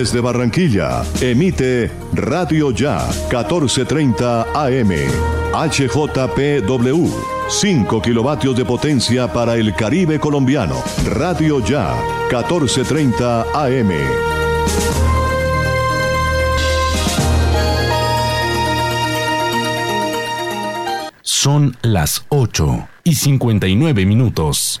Desde Barranquilla, emite Radio Ya 1430 AM. HJPW. 5 kilovatios de potencia para el Caribe colombiano. Radio Ya 1430 AM. Son las 8 y 59 minutos.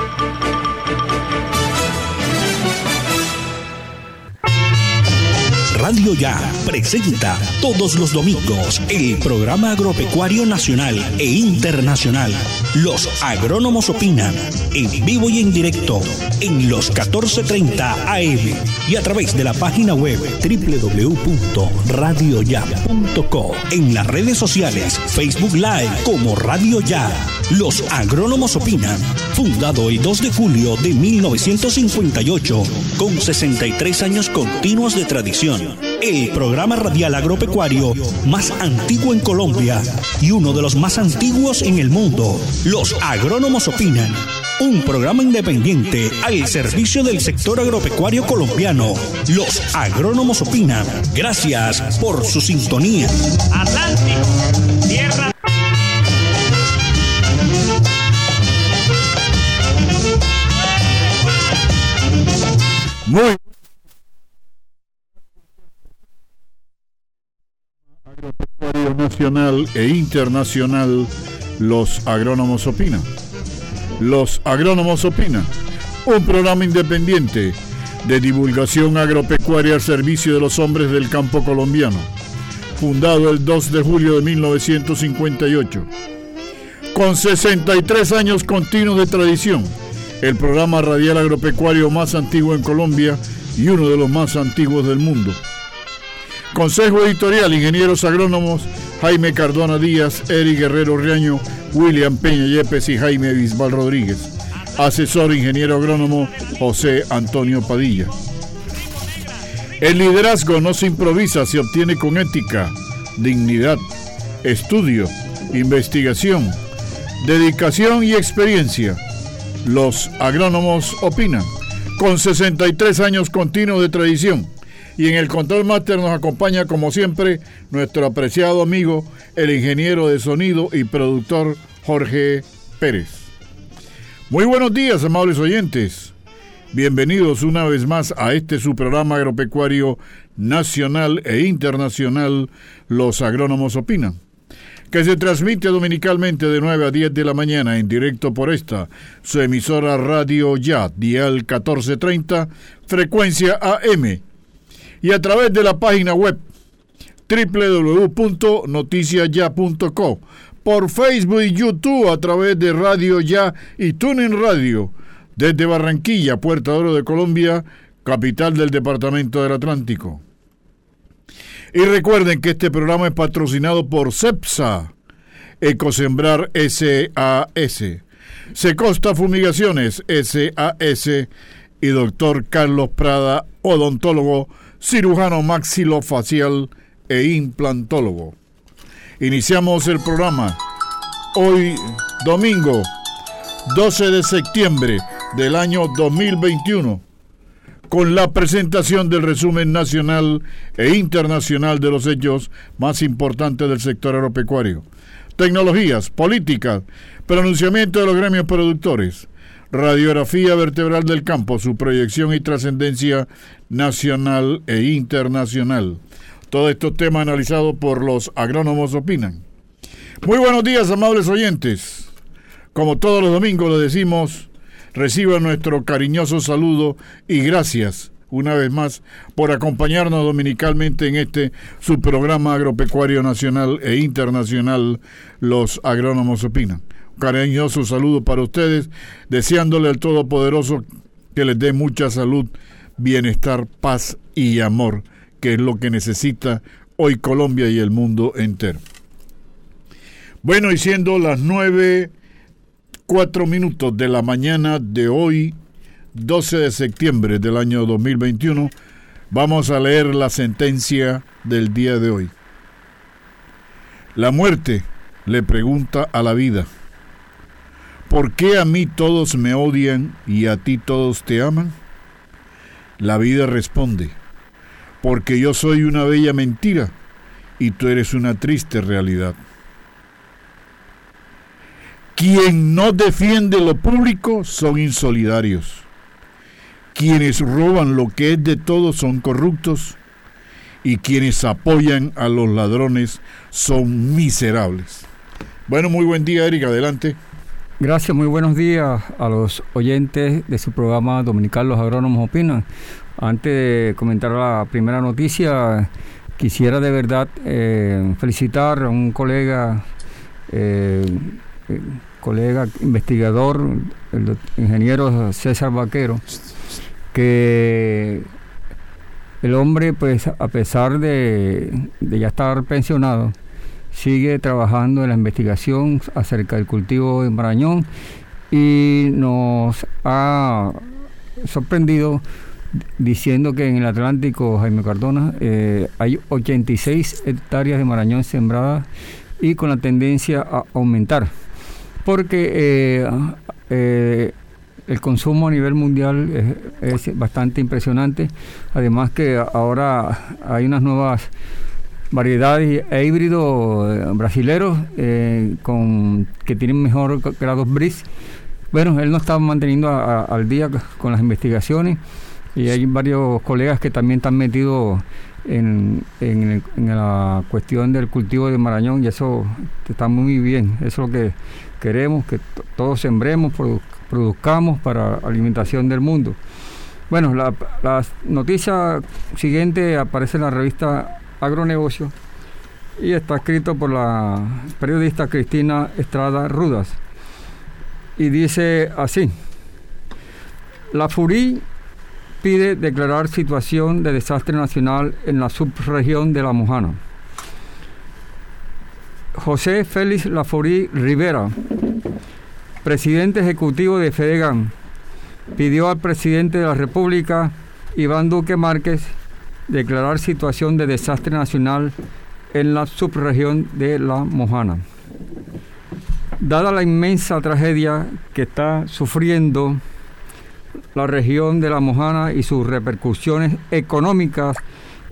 Radio Ya presenta todos los domingos el programa agropecuario nacional e internacional. Los agrónomos opinan en vivo y en directo en los 1430 AM y a través de la página web www.radioya.co. En las redes sociales, Facebook Live como Radio Ya. Los agrónomos opinan. Fundado el 2 de julio de 1958 con 63 años continuos de tradición el programa radial agropecuario más antiguo en Colombia y uno de los más antiguos en el mundo. Los agrónomos opinan. Un programa independiente al servicio del sector agropecuario colombiano. Los agrónomos opinan. Gracias por su sintonía. Atlántico, tierra. Muy nacional e internacional, los agrónomos opinan. Los agrónomos opinan, un programa independiente de divulgación agropecuaria al servicio de los hombres del campo colombiano, fundado el 2 de julio de 1958. Con 63 años continuos de tradición, el programa radial agropecuario más antiguo en Colombia y uno de los más antiguos del mundo Consejo Editorial, Ingenieros Agrónomos, Jaime Cardona Díaz, Eric Guerrero Riaño, William Peña Yepes y Jaime Bisbal Rodríguez. Asesor Ingeniero Agrónomo, José Antonio Padilla. El liderazgo no se improvisa, se obtiene con ética, dignidad, estudio, investigación, dedicación y experiencia. Los agrónomos opinan, con 63 años continuos de tradición y en el control máster nos acompaña, como siempre, nuestro apreciado amigo, el ingeniero de sonido y productor Jorge Pérez. Muy buenos días, amables oyentes. Bienvenidos una vez más a este su programa agropecuario nacional e internacional, Los Agrónomos Opinan, que se transmite dominicalmente de 9 a 10 de la mañana en directo por esta, su emisora Radio Ya, dial 1430, frecuencia AM y a través de la página web www.noticiasya.co, por Facebook y YouTube a través de Radio Ya y Tuning Radio, desde Barranquilla, Puerto Oro de Colombia, capital del Departamento del Atlántico. Y recuerden que este programa es patrocinado por CEPSA, Ecosembrar SAS, Secosta Fumigaciones SAS y doctor Carlos Prada, odontólogo cirujano maxilofacial e implantólogo. Iniciamos el programa hoy domingo 12 de septiembre del año 2021 con la presentación del resumen nacional e internacional de los hechos más importantes del sector agropecuario, tecnologías, políticas, pronunciamiento de los gremios productores, Radiografía vertebral del campo, su proyección y trascendencia nacional e internacional. Todos estos temas analizados por los agrónomos opinan. Muy buenos días, amables oyentes. Como todos los domingos les decimos, reciban nuestro cariñoso saludo y gracias una vez más por acompañarnos dominicalmente en este su programa agropecuario nacional e internacional, Los Agrónomos Opinan cariñoso saludo para ustedes, deseándole al Todopoderoso que les dé mucha salud, bienestar, paz y amor, que es lo que necesita hoy Colombia y el mundo entero. Bueno, y siendo las nueve, cuatro minutos de la mañana de hoy, 12 de septiembre del año 2021, vamos a leer la sentencia del día de hoy. La muerte le pregunta a la vida, ¿por qué a mí todos me odian y a ti todos te aman? La vida responde, porque yo soy una bella mentira y tú eres una triste realidad. Quien no defiende lo público son insolidarios. Quienes roban lo que es de todos son corruptos y quienes apoyan a los ladrones son miserables. Bueno, muy buen día, Erika, adelante. Gracias, muy buenos días a los oyentes de su programa dominical Los Agrónomos Opinan. Antes de comentar la primera noticia, quisiera de verdad eh, felicitar a un colega, eh, colega investigador, el ingeniero César Vaquero, que el hombre, pues a pesar de, ya estar pensionado, sigue trabajando en la investigación acerca del cultivo de Marañón y nos ha sorprendido diciendo que en el Atlántico, Jaime Cardona, eh, hay 86 hectáreas de marañón sembradas y con la tendencia a aumentar, porque eh, eh, el consumo a nivel mundial es, bastante impresionante, además que ahora hay unas nuevas variedades e híbridos brasileros con, que tienen mejor grados BRIS. Bueno, él nos está manteniendo al día con las investigaciones y hay varios colegas que también están metidos en, en, la cuestión del cultivo de Marañón y eso está muy bien. Eso es lo que queremos, que todos sembremos, produzcamos para alimentación del mundo. Bueno, la, la, noticia siguiente aparece en la revista Agronegocio y está escrito por la periodista Cristina Estrada Rudas. Y dice así, la FURI pide declarar situación de desastre nacional en la subregión de La Mojana. José Félix Laforí Rivera, presidente ejecutivo de FEDEGAN, pidió al presidente de la República, Iván Duque Márquez, declarar situación de desastre nacional en la subregión de La Mojana. Dada la inmensa tragedia que está sufriendo la región de La Mojana y sus repercusiones económicas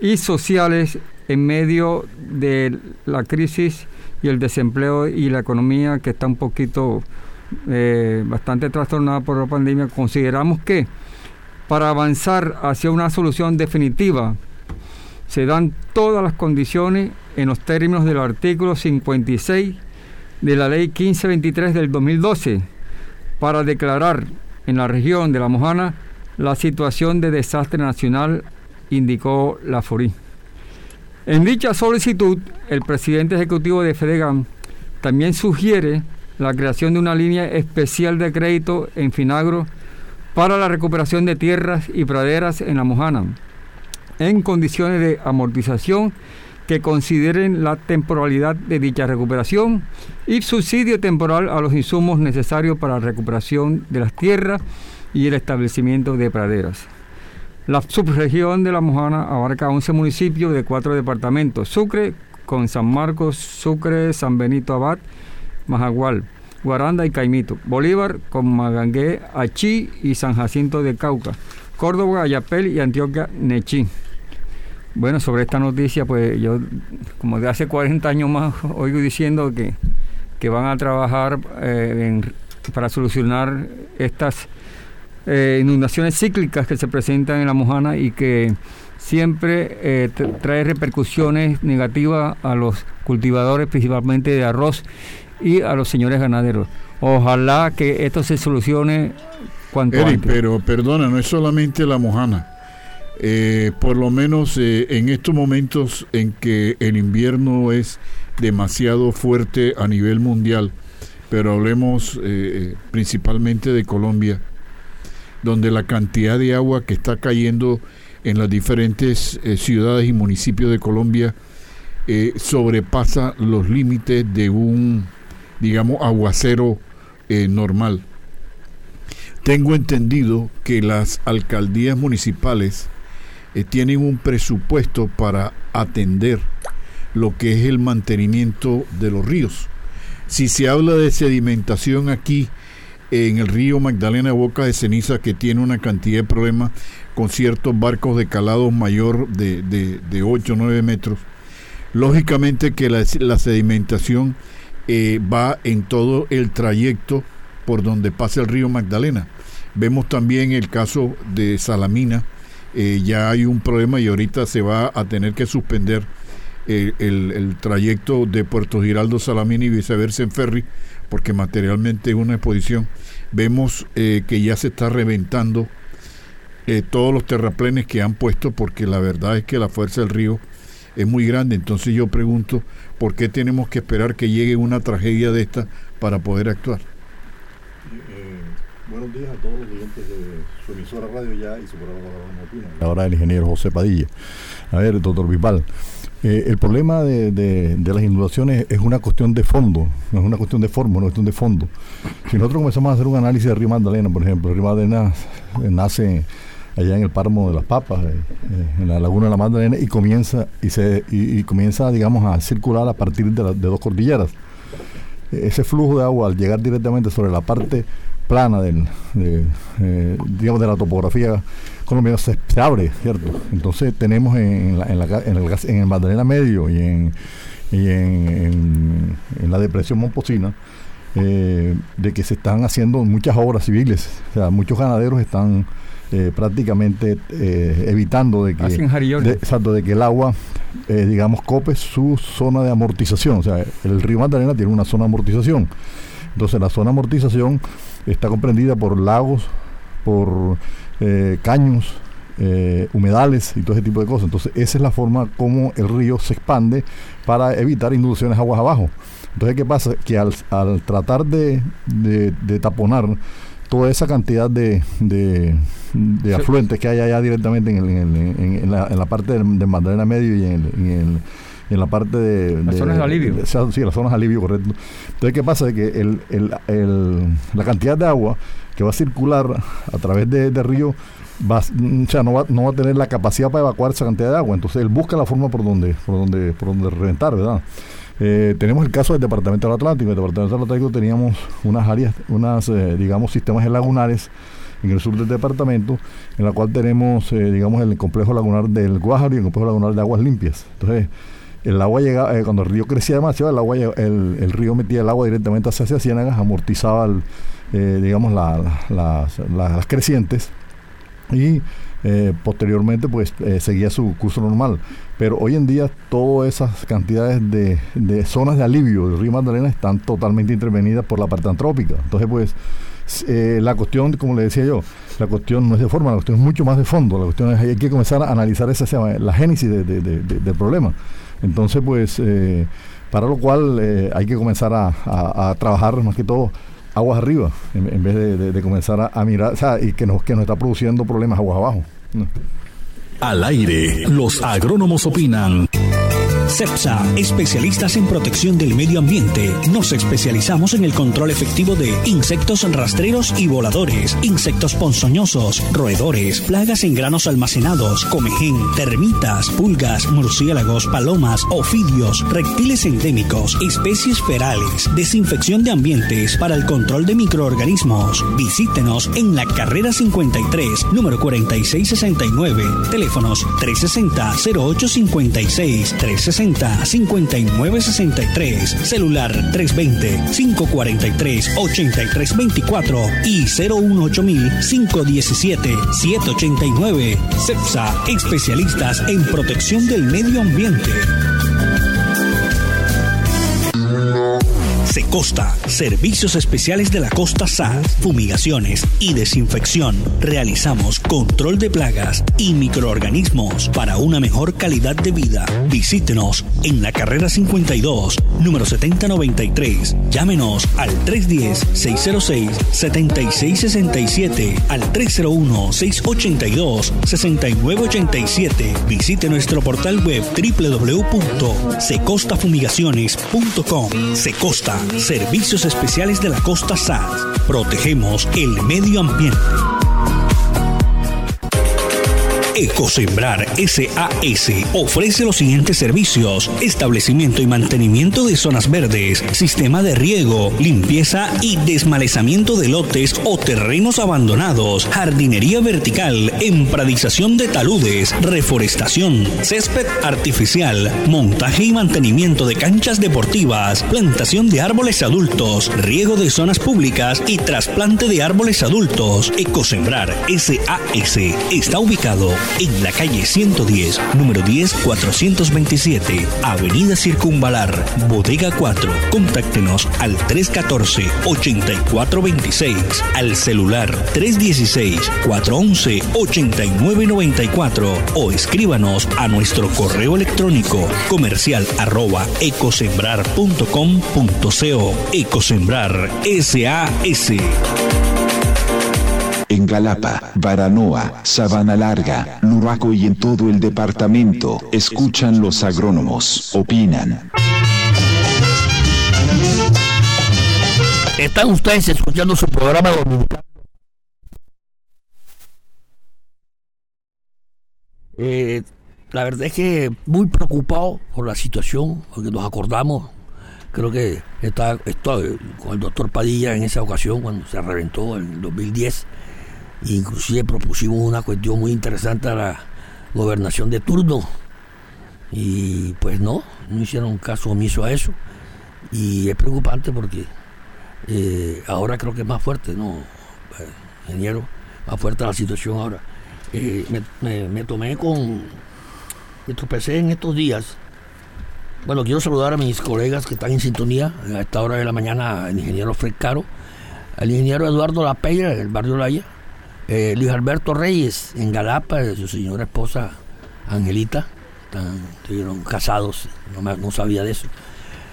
y sociales en medio de la crisis y el desempleo y la economía que está un poquito eh, bastante trastornada por la pandemia, consideramos que para avanzar hacia una solución definitiva se dan todas las condiciones en los términos del artículo 56 de la ley 1523 del 2012 para declarar en la región de La Mojana la situación de desastre nacional, indicó la FORI. En dicha solicitud, el presidente ejecutivo de FEDEGAM también sugiere la creación de una línea especial de crédito en Finagro para la recuperación de tierras y praderas en La Mojana, en condiciones de amortización que consideren la temporalidad de dicha recuperación y subsidio temporal a los insumos necesarios para la recuperación de las tierras y el establecimiento de praderas. La subregión de La Mojana abarca 11 municipios de cuatro departamentos, Sucre con San Marcos, Sucre, San Benito Abad, Majagual, Guaranda y Caimito, Bolívar con Magangué, Achí y San Jacinto de Cauca, Córdoba, Ayapel y Antioquia, Nechí. Bueno, sobre esta noticia, pues yo, como de hace 40 años más, oigo diciendo que, que van a trabajar eh, para solucionar estas eh, inundaciones cíclicas que se presentan en la Mojana y que siempre eh, trae repercusiones negativas a los cultivadores, principalmente de arroz, y a los señores ganaderos. Ojalá que esto se solucione cuanto Eric, pero perdona, no es solamente la Mojana eh, por lo menos eh, en estos momentos en que el invierno es demasiado fuerte a nivel mundial, pero hablemos eh, principalmente de Colombia, donde la cantidad de agua que está cayendo en las diferentes ciudades y municipios de Colombia sobrepasa los límites de un, digamos, aguacero normal. Tengo entendido que las alcaldías municipales eh, tienen un presupuesto para atender lo que es el mantenimiento de los ríos. Si se habla de sedimentación aquí en el río Magdalena Boca de Ceniza, que tiene una cantidad de problemas con ciertos barcos de calado mayor de, de, 8 o 9 metros, lógicamente que la, sedimentación eh, va en todo el trayecto por donde pasa el río Magdalena. Vemos también el caso de Salamina, eh, ya hay un problema y ahorita se va a tener que suspender el, trayecto de Puerto Giraldo Salamina y viceversa en ferry, porque materialmente es una exposición. Vemos eh, que ya se está reventando eh, todos los terraplenes que han puesto, porque la verdad es que la fuerza del río es muy grande. Entonces yo pregunto, ¿por qué tenemos que esperar que llegue una tragedia de esta para poder actuar? Eh, buenos días a todos los clientes de su emisora Radio Ya y su programa La Ahora el ingeniero José Padilla. A ver, doctor Bisbal, eh, el problema de, las inundaciones es una cuestión de fondo, no es una cuestión de forma, es una cuestión de fondo. Si nosotros comenzamos a hacer un análisis del río Magdalena, por ejemplo, río Magdalena nace allá en el páramo de las papas, eh, en la laguna de la Magdalena, y comienza, y se, y, comienza, digamos, a circular a partir de, de dos cordilleras. Ese flujo de agua, al llegar directamente sobre la parte plana del, de, digamos, de la topografía colombiano se, abre, ¿cierto? Entonces tenemos en, la, en, en, el, en Medio y en, y en, la depresión Momposina, eh, de que se están haciendo muchas obras civiles. O sea, muchos ganaderos están eh, prácticamente eh, evitando de que, de, exacto, de que el agua, digamos, cope su zona de amortización. O sea, el río Magdalena tiene una zona de amortización. Entonces, la zona de amortización está comprendida por lagos, por eh, caños, eh, humedales y todo ese tipo de cosas. Entonces, esa es la forma como el río se expande para evitar inundaciones aguas abajo. Entonces, ¿qué pasa? Que al, tratar de, taponar toda esa cantidad de, afluentes que hay allá directamente en, la, parte del, Magdalena Medio y en, la parte de... Las zonas de alivio. sí, las zonas de alivio, correcto. Entonces, ¿qué pasa? Que el, la cantidad de agua que va a circular a través de, río va, o sea, no va, no va a tener la capacidad para evacuar esa cantidad de agua. Entonces él busca la forma por donde, por donde, por donde reventar, ¿verdad? Eh, tenemos el caso del Departamento del Atlántico. En el Departamento del Atlántico teníamos unas áreas, unas, eh, digamos, sistemas lagunares en el sur del departamento, en la cual tenemos, eh, digamos, el complejo lagunar del Guájaro y el complejo lagunar de aguas limpias. Entonces, el agua llegaba, cuando el río crecía demasiado, el agua el, río metía el agua directamente hacia, Ciénagas, amortizaba el, eh, digamos, las, crecientes y eh, posteriormente pues eh, seguía su curso normal. Pero hoy en día todas esas cantidades de, zonas de alivio del río Magdalena están totalmente intervenidas por la parte antrópica. Entonces pues la cuestión, como le decía yo, la cuestión no es de forma, la cuestión es mucho más de fondo. La cuestión es hay que comenzar a analizar esa, la génesis del problema. Entonces pues para lo cual hay que comenzar a trabajar más que todo aguas arriba, en, vez de, comenzar a, mirar, o sea, y que nos, que nos está produciendo problemas aguas abajo. Al aire, los agrónomos opinan. CEPSA, especialistas en protección del medio ambiente. Nos especializamos en el control efectivo de insectos rastreros y voladores, insectos ponzoñosos, roedores, plagas en granos almacenados, comején, termitas, pulgas, murciélagos, palomas, ofidios, reptiles endémicos, especies ferales, desinfección de ambientes para el control de microorganismos. Visítenos en la carrera 53, número 4669, teléfonos 360 0856 360 5963, celular 320-543-8324 y 018-517-789. CEPSA, especialistas en protección del medio ambiente. Secosta, servicios especiales de la costa SAD, fumigaciones y desinfección. Realizamos control de plagas y microorganismos para una mejor calidad de vida. Visítenos en la carrera 52, número 7093. Llámenos al 310-606-7667, al 301-682-6987. Visite nuestro portal web www.secostafumigaciones.com. Secosta Servicios Especiales de la Costa SAS. Protegemos el medio ambiente. Ecosembrar SAS ofrece los siguientes servicios: establecimiento y mantenimiento de zonas verdes, sistema de riego, limpieza y desmalezamiento de lotes o terrenos abandonados, jardinería vertical, empradización de taludes, reforestación, césped artificial, montaje y mantenimiento de canchas deportivas, plantación de árboles adultos, riego de zonas públicas y trasplante de árboles adultos. Ecosembrar SAS está ubicado en la calle 110, número 10, 427, Avenida Circunvalar, Bodega 4. Contáctenos al 314-8426, al celular 316-411-8994 o escríbanos a nuestro correo electrónico comercial arroba ecosembrar.com.co Ecosembrar SAS en Galapa, Baranoa, Sabana Larga, Luraco y en todo el departamento. Escuchan los agrónomos, opinan. Están ustedes escuchando su programa dominicano. Eh, la verdad es que muy preocupado por la situación, porque nos acordamos, creo que está, estoy con el doctor Padilla en esa ocasión, cuando se reventó en el 2010 Inclusive propusimos una cuestión muy interesante a la gobernación de turno. Y pues no, no hicieron caso omiso a eso. Y es preocupante porque eh, ahora creo que es más fuerte, ¿no? Eh, ingeniero, más fuerte la situación ahora. Eh, me, tomé con. Me tropecé en estos días. Bueno, quiero saludar a mis colegas que están en sintonía a esta hora de la mañana, al ingeniero Fred Caro, al ingeniero Eduardo Lapeira, del barrio Laya, eh, Luis Alberto Reyes en Galapa, su señora esposa Angelita, estuvieron casados, no, sabía de eso.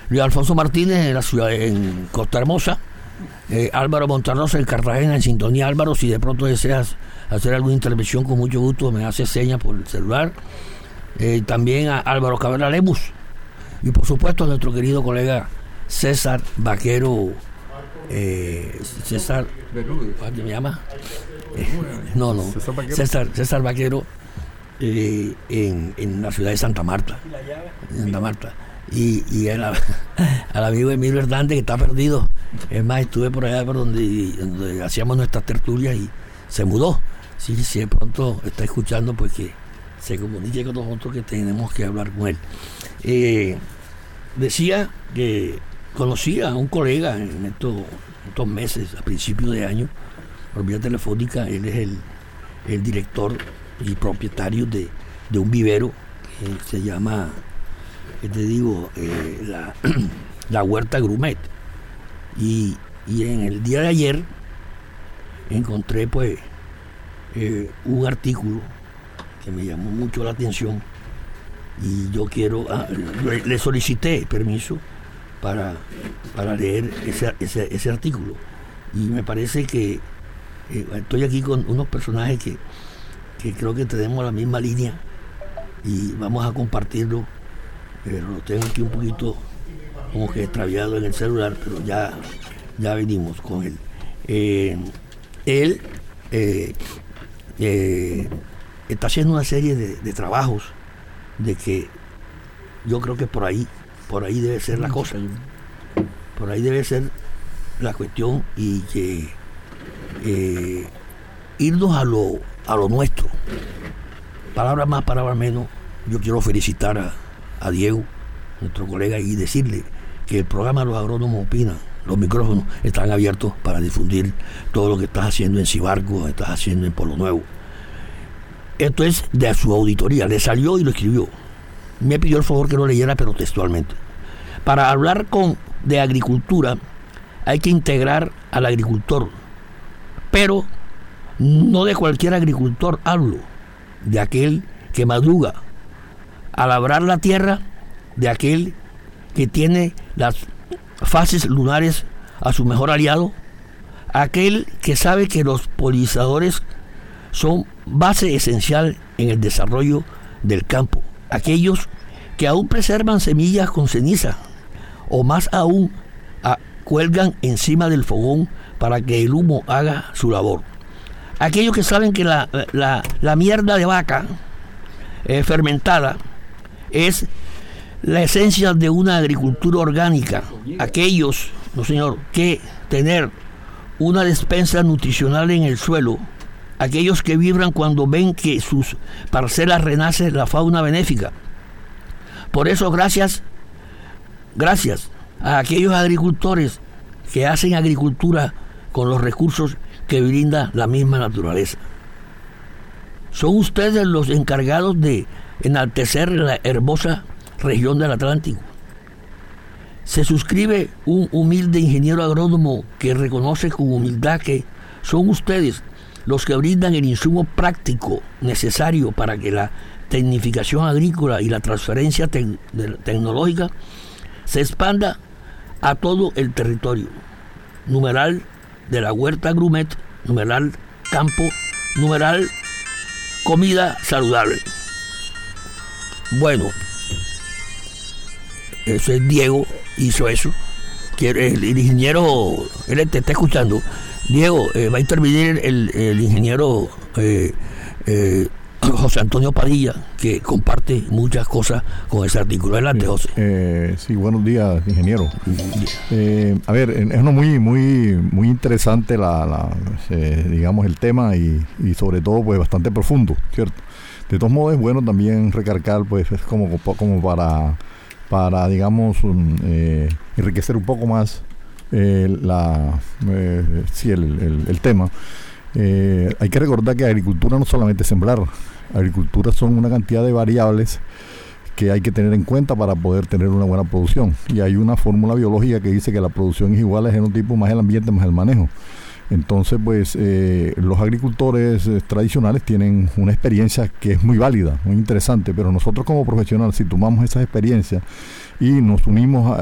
Luis Alfonso Martínez en la ciudad, en Costa Hermosa, eh, Álvaro Montarrosa en Cartagena, en sintonía Álvaro, si de pronto deseas hacer alguna intervención con mucho gusto, me hace señas por el celular. Eh, también a Álvaro Cabrera Lemus y por supuesto a nuestro querido colega César Vaquero César ¿cómo me llama? No, no. César, César Vaquero eh, en, la ciudad de Santa Marta. Santa Marta. Y, y al, amigo Emilio Hernández que está perdido. Es más, estuve por allá por donde, hacíamos nuestras tertulias y se mudó. Sí, sí, de pronto está escuchando, pues que se comunique con nosotros que tenemos que hablar con él. Eh, decía que conocía a un colega en estos, estos meses, a principios de año, por vía telefónica. Él es el, director y propietario de, un vivero que se llama, ¿qué te digo? Eh, la, Huerta Grumet. Y, en el día de ayer encontré pues eh, un artículo que me llamó mucho la atención y yo quiero, ah, le, solicité permiso para, para leer ese, ese artículo. Y me parece que estoy aquí con unos personajes que, creo que tenemos la misma línea y vamos a compartirlo. Pero lo tengo aquí un poquito como que extraviado en el celular, pero ya, ya venimos con él. Eh, él eh, está haciendo una serie de, de, trabajos de que yo creo que por ahí, por ahí debe ser la cosa. Por ahí debe ser la cuestión y que eh, irnos a lo, a lo nuestro. Palabras más, palabras menos. Yo quiero felicitar a, a Diego, nuestro colega, y decirle que el programa Los Agrónomos Opinan, los micrófonos están abiertos para difundir todo lo que estás haciendo en Cibarco, estás haciendo en Polo Nuevo. Esto es de su auditoría, le salió y lo escribió. Me pidió el favor que lo leyera, pero textualmente. Para hablar con, de agricultura hay que integrar al agricultor, pero no de cualquier agricultor hablo, de aquel que madruga a labrar la tierra, de aquel que tiene las fases lunares a su mejor aliado, aquel que sabe que los polinizadores son base esencial en el desarrollo del campo, aquellos que aún preservan semillas con ceniza, o más aún cuelgan encima del fogón para que el humo haga su labor. aquellos que saben que la, la, mierda de vaca eh, fermentada es la esencia de una agricultura orgánica. Aquellos, no señor, que tener una despensa nutricional en el suelo, aquellos que vibran cuando ven que sus parcelas renace la fauna benéfica. Por eso, gracias, gracias a aquellos agricultores que hacen agricultura con los recursos que brinda la misma naturaleza. Son ustedes los encargados de enaltecer la hermosa región del Atlántico. Se suscribe un humilde ingeniero agrónomo que reconoce con humildad que son ustedes los que brindan el insumo práctico necesario para que la tecnificación agrícola y la transferencia tecnológica se expanda a todo el territorio. Numeral de la huerta Grumet, numeral campo, numeral comida saludable. Bueno, ese es Diego, hizo eso. El, ingeniero, él te está escuchando. Diego, eh, va a intervenir el, ingeniero eh, eh, José Antonio Padilla, que comparte muchas cosas con ese artículo. Adelante, José. Eh, sí, buenos días, ingeniero. Eh, a ver, es muy, muy, muy interesante la, eh, digamos, el tema y, sobre todo, pues, bastante profundo, ¿cierto? De todos modos, es bueno también recargar, pues, es como, como para, para digamos, enriquecer un poco más la, sí, el, el tema. Hay que recordar que agricultura no solamente es sembrar, agricultura son una cantidad de variables que hay que tener en cuenta para poder tener una buena producción. Y hay una fórmula biológica que dice que la producción es igual al genotipo más el ambiente más el manejo. Entonces, pues eh, los agricultores eh, tradicionales tienen una experiencia que es muy válida, muy interesante, pero nosotros como profesionales, si tomamos esas experiencias y nos unimos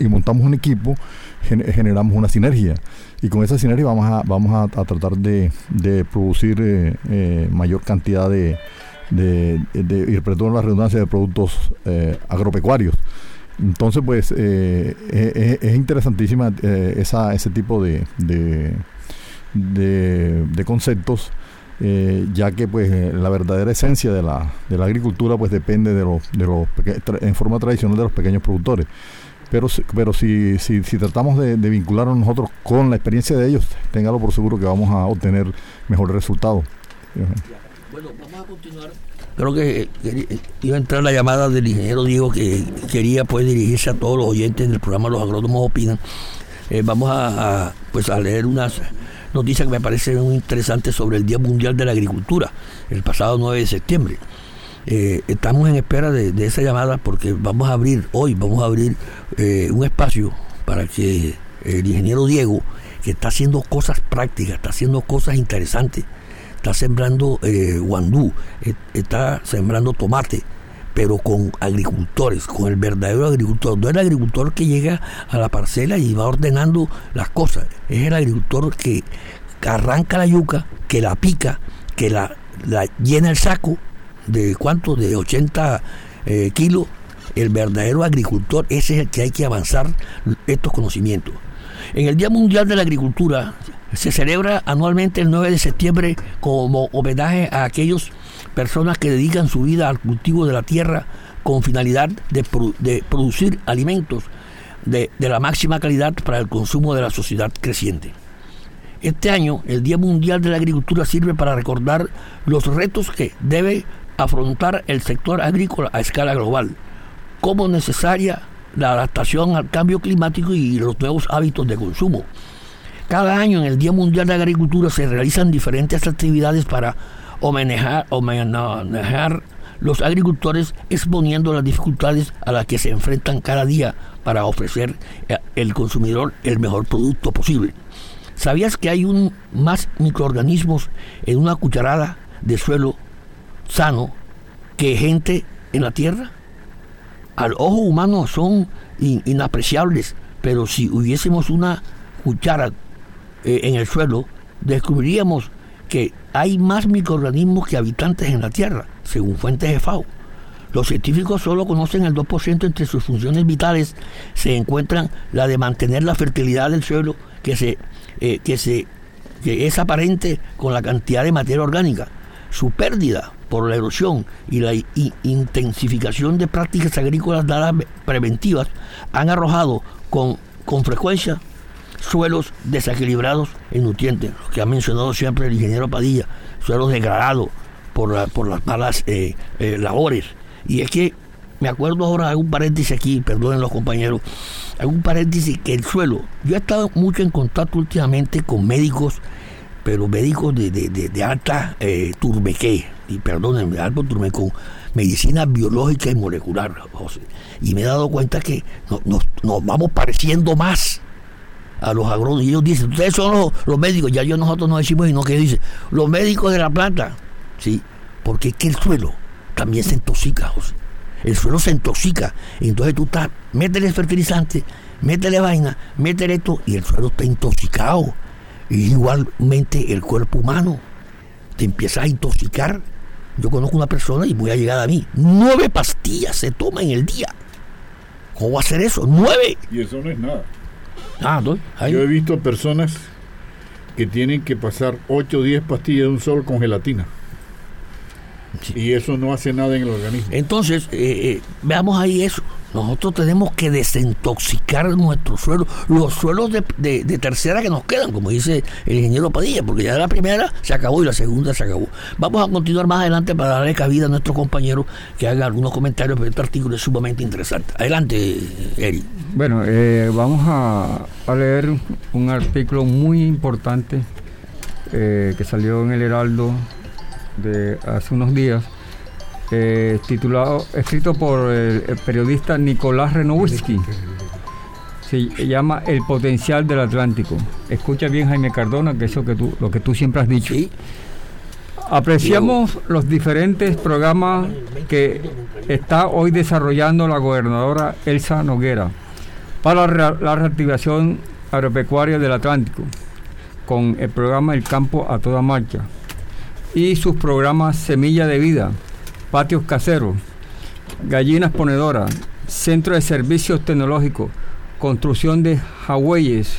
y, montamos un equipo, generamos una sinergia. Y con esa sinergia vamos a, vamos a, tratar de, producir eh, mayor cantidad de, de, de, y perdón la redundancia, de productos agropecuarios. Entonces, pues es, interesantísima esa, ese tipo de, conceptos, eh, ya que pues eh, la verdadera esencia de la, agricultura pues depende de los en forma tradicional de los pequeños productores. Pero, pero si, si, si tratamos de, vincularnos nosotros con la experiencia de ellos, téngalo por seguro que vamos a obtener mejores resultados. Bueno, vamos a continuar. Creo que eh, iba a entrar la llamada del ingeniero Diego que quería pues dirigirse a todos los oyentes del programa Los Agrónomos Opinan. vamos a, pues a leer unas noticia que me parece muy interesante sobre el Día Mundial de la Agricultura, el pasado 9 de septiembre. Eh, estamos en espera de, esa llamada porque vamos a abrir, hoy vamos a abrir eh, un espacio para que el ingeniero Diego, que está haciendo cosas prácticas, está haciendo cosas interesantes, está sembrando eh, guandú, está sembrando tomate, pero con agricultores, con el verdadero agricultor. No el agricultor que llega a la parcela y va ordenando las cosas, es el agricultor que arranca la yuca, que la pica, que la, llena el saco de cuánto, de 80 eh, kilos. El verdadero agricultor, ese es el que hay que avanzar estos conocimientos. En el Día Mundial de la Agricultura se celebra anualmente el 9 de septiembre como homenaje a aquellos personas que dedican su vida al cultivo de la tierra con finalidad de, producir alimentos de, la máxima calidad para el consumo de la sociedad creciente. Este año, el Día Mundial de la Agricultura sirve para recordar los retos que debe afrontar el sector agrícola a escala global, como necesaria la adaptación al cambio climático y los nuevos hábitos de consumo. Cada año en el Día Mundial de Agricultura se realizan diferentes actividades para homenajear, homenajear los agricultores exponiendo las dificultades a las que se enfrentan cada día para ofrecer al consumidor el mejor producto posible. ¿Sabías que hay un, más microorganismos en una cucharada de suelo sano que gente en la tierra? Al ojo humano son inapreciables, pero si hubiésemos una cuchara eh, en el suelo, descubriríamos que hay más microorganismos que habitantes en la Tierra, según fuentes de FAO. Los científicos solo conocen el 2% entre sus funciones vitales. Se encuentran la de mantener la fertilidad del suelo, que se, eh, que se que es aparente con la cantidad de materia orgánica. Su pérdida por la erosión y la intensificación de prácticas agrícolas dadas preventivas han arrojado con, con frecuencia suelos desequilibrados en nutrientes, lo que ha mencionado siempre el ingeniero Padilla, suelos degradados por, por las malas eh, eh, labores. Y es que me acuerdo ahora, hago un paréntesis aquí, perdonen los compañeros, hago un paréntesis que el suelo, yo he estado mucho en contacto últimamente con médicos, pero médicos de, de, alta eh, turbeque, y perdonen, de alto turbeque, con medicina biológica y molecular, José. Y me he dado cuenta que nos, nos vamos pareciendo más a los agrónomos. Y ellos dicen, ustedes son los, médicos, ya yo nosotros no decimos y no que dice, los médicos de la planta. Sí, porque es que el suelo también se intoxica, José. El suelo se intoxica. Entonces tú estás, métele fertilizante, métele vaina, métele esto, y el suelo está intoxicado. Y igualmente el cuerpo humano te empieza a intoxicar. Yo conozco una persona y voy a llegar a mí. Nueve pastillas se toma en el día. ¿Cómo va a hacer eso? Nueve. Y eso no es nada. Ah, Yo he visto personas que tienen que pasar 8 o 10 pastillas de un sol con gelatina. Y eso no hace nada en el organismo. Entonces, eh, eh, veamos ahí eso. Nosotros tenemos que desintoxicar nuestros suelos, los suelos de, tercera que nos quedan, como dice el ingeniero Padilla, porque ya la primera se acabó y la segunda se acabó. Vamos a continuar más adelante para darle cabida a nuestro compañero que haga algunos comentarios, pero este artículo es sumamente interesante. Adelante, Eri. Bueno, eh, vamos a, leer un artículo muy importante eh, que salió en el Heraldo de hace unos días eh, titulado, escrito por el, periodista Nicolás Renowski. Se llama El potencial del Atlántico. Escucha bien Jaime Cardona, que eso que tú, lo que tú siempre has dicho. Apreciamos los diferentes programas que está hoy desarrollando la gobernadora Elsa Noguera para la reactivación agropecuaria del Atlántico, con el programa El Campo a toda marcha y sus programas Semilla de Vida, patios caseros, gallinas ponedoras, centro de servicios tecnológicos, construcción de jagüeyes,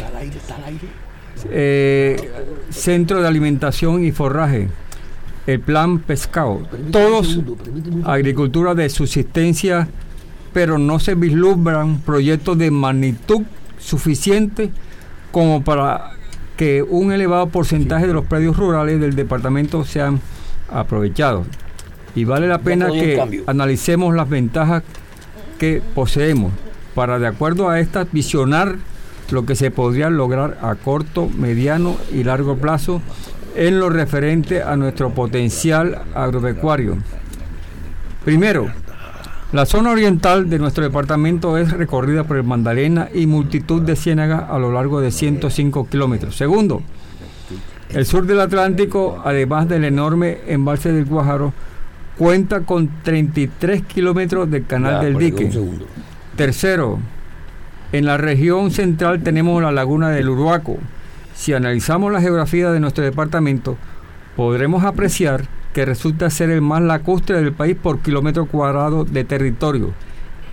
eh, centro de alimentación y forraje, el plan pescado, todos agricultura de subsistencia, pero no se vislumbran proyectos de magnitud suficiente como para que un elevado porcentaje de los predios rurales del departamento sean aprovechados y vale la pena que analicemos las ventajas que poseemos para de acuerdo a estas visionar lo que se podría lograr a corto, mediano y largo plazo en lo referente a nuestro potencial agropecuario. Primero, la zona oriental de nuestro departamento es recorrida por el Magdalena y multitud de ciénagas a lo largo de 105 kilómetros. Segundo, el sur del Atlántico, además del enorme embalse del Guájaro, cuenta con 33 kilómetros del canal del dique. Tercero, en la región central tenemos la laguna del Uruaco. Si analizamos la geografía de nuestro departamento, podremos apreciar que resulta ser el más lacustre del país por kilómetro cuadrado de territorio,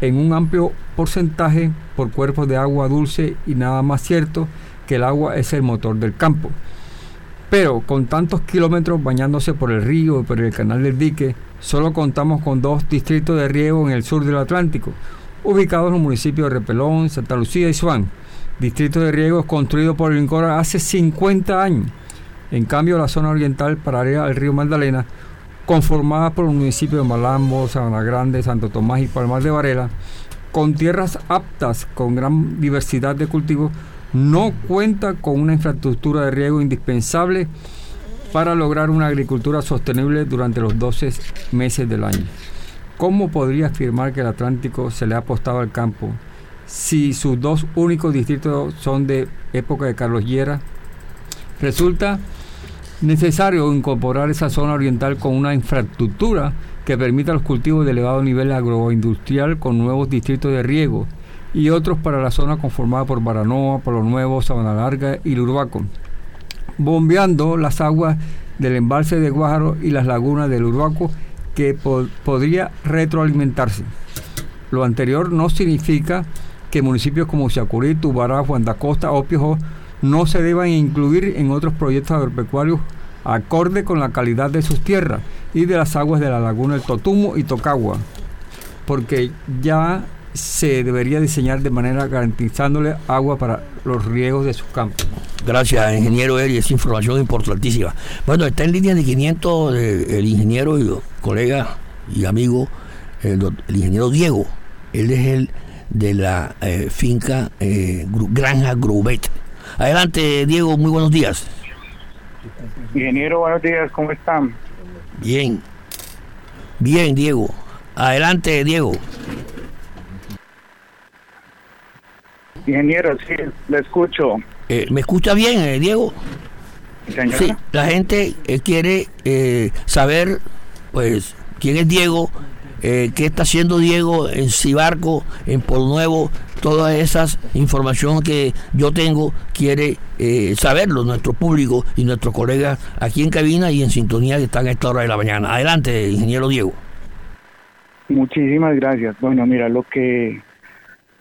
en un amplio porcentaje por cuerpos de agua dulce y nada más cierto que el agua es el motor del campo. Pero con tantos kilómetros bañándose por el río y por el canal del dique, solo contamos con dos distritos de riego en el sur del Atlántico, ubicados en los municipios de Repelón, Santa Lucía y Suán. Distrito de riego construido por el INCORA hace 50 años. En cambio, la zona oriental paralela al río Magdalena, conformada por los municipios de Malambo, Sabana Grande, Santo Tomás y Palmar de Varela, con tierras aptas, con gran diversidad de cultivos, no cuenta con una infraestructura de riego indispensable para lograr una agricultura sostenible durante los 12 meses del año. ¿Cómo podría afirmar que el Atlántico se le ha apostado al campo si sus dos únicos distritos son de época de Carlos Llera? Resulta necesario incorporar esa zona oriental con una infraestructura que permita los cultivos de elevado nivel agroindustrial con nuevos distritos de riego y otros para la zona conformada por Baranoa, Polo Nuevo, Sabana Larga y Lurbaco bombeando las aguas del embalse de Guájaro y las lagunas del Urbaco que podría retroalimentarse. Lo anterior no significa que municipios como Chacurí, Tubará, Juan Costa o Piojo no se deban incluir en otros proyectos agropecuarios acorde con la calidad de sus tierras y de las aguas de la laguna del Totumo y Tocagua, porque ya se debería diseñar de manera garantizándole agua para los riegos de sus campos. Gracias, ingeniero Eri, es información importantísima. Bueno, está en línea de 500 el ingeniero y colega y amigo, el, ingeniero Diego. Él es el de la eh, finca eh, Granja Grubet. Adelante, Diego, muy buenos días. Ingeniero, buenos días, ¿cómo están? Bien, bien, Diego. Adelante, Diego. Ingeniero, sí, le escucho. Eh, ¿Me escucha bien, eh, Diego? Sí, la gente eh, quiere saber, pues, quién es Diego, qué está haciendo Diego en Cibarco, en Polo Nuevo, toda esa información que yo tengo quiere saberlo nuestro público y nuestros colegas aquí en cabina y en sintonía que están a esta hora de la mañana. Adelante, ingeniero Diego. Muchísimas gracias. Bueno, mira, lo que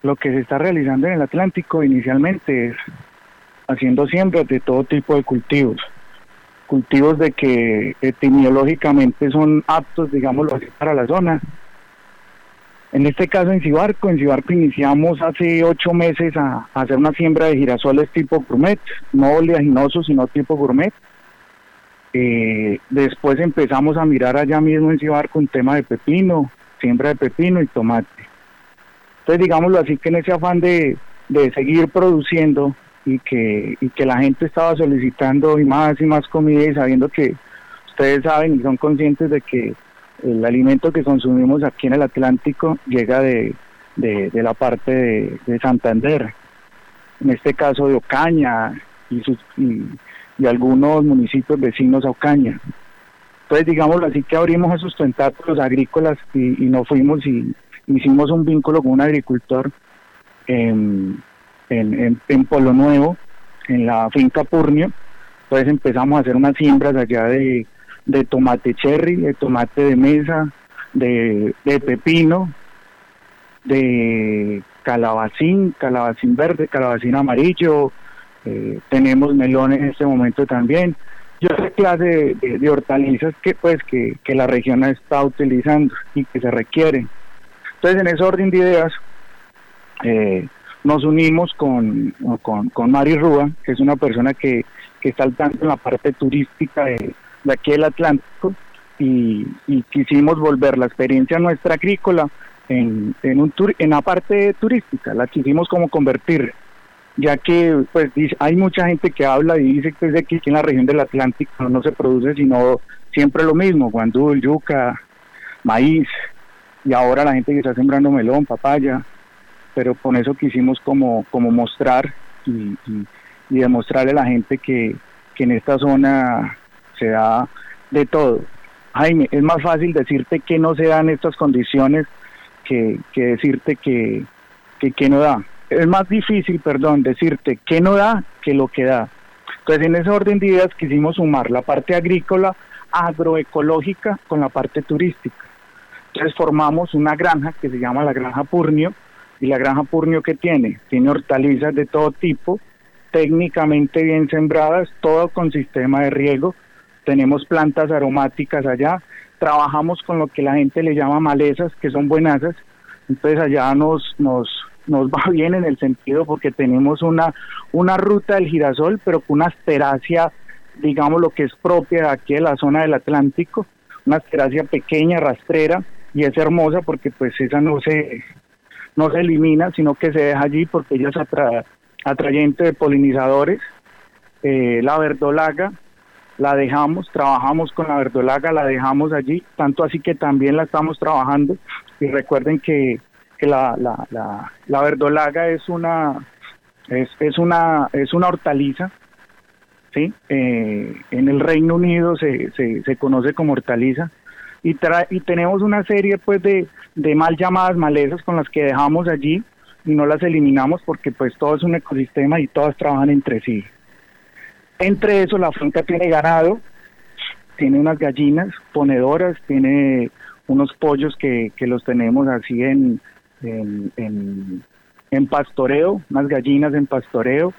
lo que se está realizando en el Atlántico inicialmente es haciendo siembras de todo tipo de cultivos, cultivos de que epidemiológicamente son aptos, digámoslo para la zona. En este caso en Cibarco, en Cibarco iniciamos hace ocho meses a, hacer una siembra de girasoles tipo gourmet, no oleaginosos, sino tipo gourmet. Eh, después empezamos a mirar allá mismo en Cibarco un tema de pepino, siembra de pepino y tomate. Entonces, digámoslo así, que en ese afán de, seguir produciendo y que, y que la gente estaba solicitando y más y más comida y sabiendo que ustedes saben y son conscientes de que el alimento que consumimos aquí en el Atlántico llega de, la parte de, Santander, en este caso de Ocaña y, sus, y, algunos municipios vecinos a Ocaña. Entonces, digámoslo así, que abrimos esos tentáculos agrícolas y, y nos fuimos y, hicimos un vínculo con un agricultor en, en, Polo Nuevo, en la finca Purnio. Entonces empezamos a hacer unas siembras allá de, de tomate cherry, de tomate de mesa, de, de pepino, de calabacín, calabacín verde, calabacín amarillo, eh, tenemos melones en este momento también. Yo sé clase de, de, hortalizas que pues que, que la región está utilizando y que se requieren. Entonces, en ese orden de ideas, eh, nos unimos con, con, Mari Rúa, que es una persona que, está al tanto en la parte turística de, aquí del Atlántico, y, quisimos volver la experiencia nuestra agrícola en, en, un en la parte turística, la quisimos como convertir, ya que pues hay mucha gente que habla y dice que aquí en la región del Atlántico no se produce sino siempre lo mismo, guandul, yuca, maíz, y ahora la gente que está sembrando melón, papaya, pero con eso quisimos como, como mostrar y, demostrarle a la gente que, en esta zona se da de todo. Jaime, es más fácil decirte que no se dan estas condiciones que, decirte que, que, que no da. Es más difícil, perdón, decirte que no da que lo que da. Entonces, en ese orden de ideas quisimos sumar la parte agrícola, agroecológica con la parte turística. Entonces formamos una granja que se llama la Granja Purnio. ¿Y la Granja Purnio que tiene? Tiene hortalizas de todo tipo, técnicamente bien sembradas, todo con sistema de riego. Tenemos plantas aromáticas allá. Trabajamos con lo que la gente le llama malezas, que son buenasas. Entonces allá nos, nos, nos va bien en el sentido porque tenemos una, una ruta del girasol, pero con una asteracia, digamos lo que es propia de aquí de la zona del Atlántico, una asteracia pequeña, rastrera, y es hermosa porque pues esa no se no se elimina sino que se deja allí porque ella es atrayente de polinizadores. Eh, la verdolaga la dejamos trabajamos con la verdolaga la dejamos allí tanto así que también la estamos trabajando. Y recuerden que, que la, la, la, la verdolaga es una es, es una es una hortaliza ¿sí? Eh, en el Reino Unido se, se, se conoce como hortaliza y, tenemos una serie pues de, mal llamadas malezas con las que dejamos allí y no las eliminamos porque pues todo es un ecosistema y todas trabajan entre sí. Entre eso la finca tiene ganado, tiene unas gallinas ponedoras, tiene unos pollos que, que los tenemos así en, en, en, pastoreo, unas gallinas en pastoreo,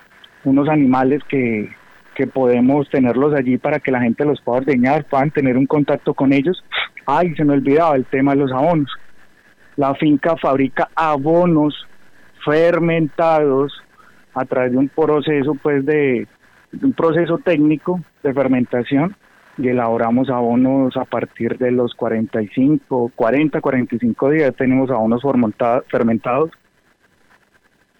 unos animales que, que podemos tenerlos allí para que la gente los pueda ordeñar, puedan tener un contacto con ellos. Ay, se me olvidaba el tema de los abonos. La finca fabrica abonos fermentados a través de un proceso pues de un proceso técnico de fermentación y elaboramos abonos a partir de los 45, 40, 45 días tenemos abonos fermentados.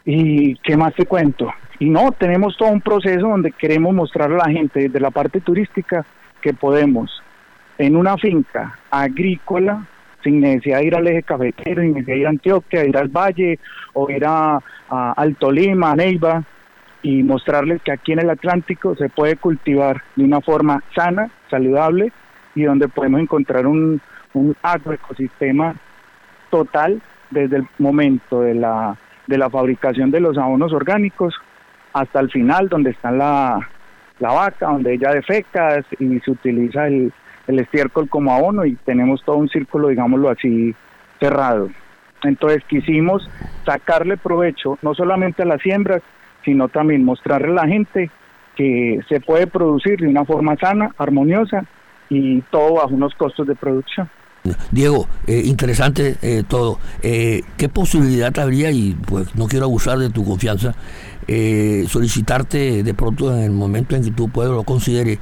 ¿Y qué más te cuento? Y no, tenemos todo un proceso donde queremos mostrar a la gente desde la parte turística que podemos en una finca agrícola sin necesidad de ir al eje cafetero, sin necesidad de ir a Antioquia, ir al Valle o ir a, al Tolima, a Neiva, y mostrarles que aquí en el Atlántico se puede cultivar de una forma sana, saludable y donde podemos encontrar un, un agroecosistema total desde el momento de la, de la fabricación de los abonos orgánicos hasta el final donde está la, la vaca, donde ella defeca y se utiliza el, el estiércol como abono y tenemos todo un círculo, digámoslo así, cerrado. Entonces quisimos sacarle provecho no solamente a las siembras, sino también mostrarle a la gente que se puede producir de una forma sana, armoniosa y todo bajo unos costos de producción. Diego, eh, interesante eh, todo. Eh, ¿Qué posibilidad habría, y pues no quiero abusar de tu confianza, solicitarte de pronto en el momento en que tú puedas lo consideres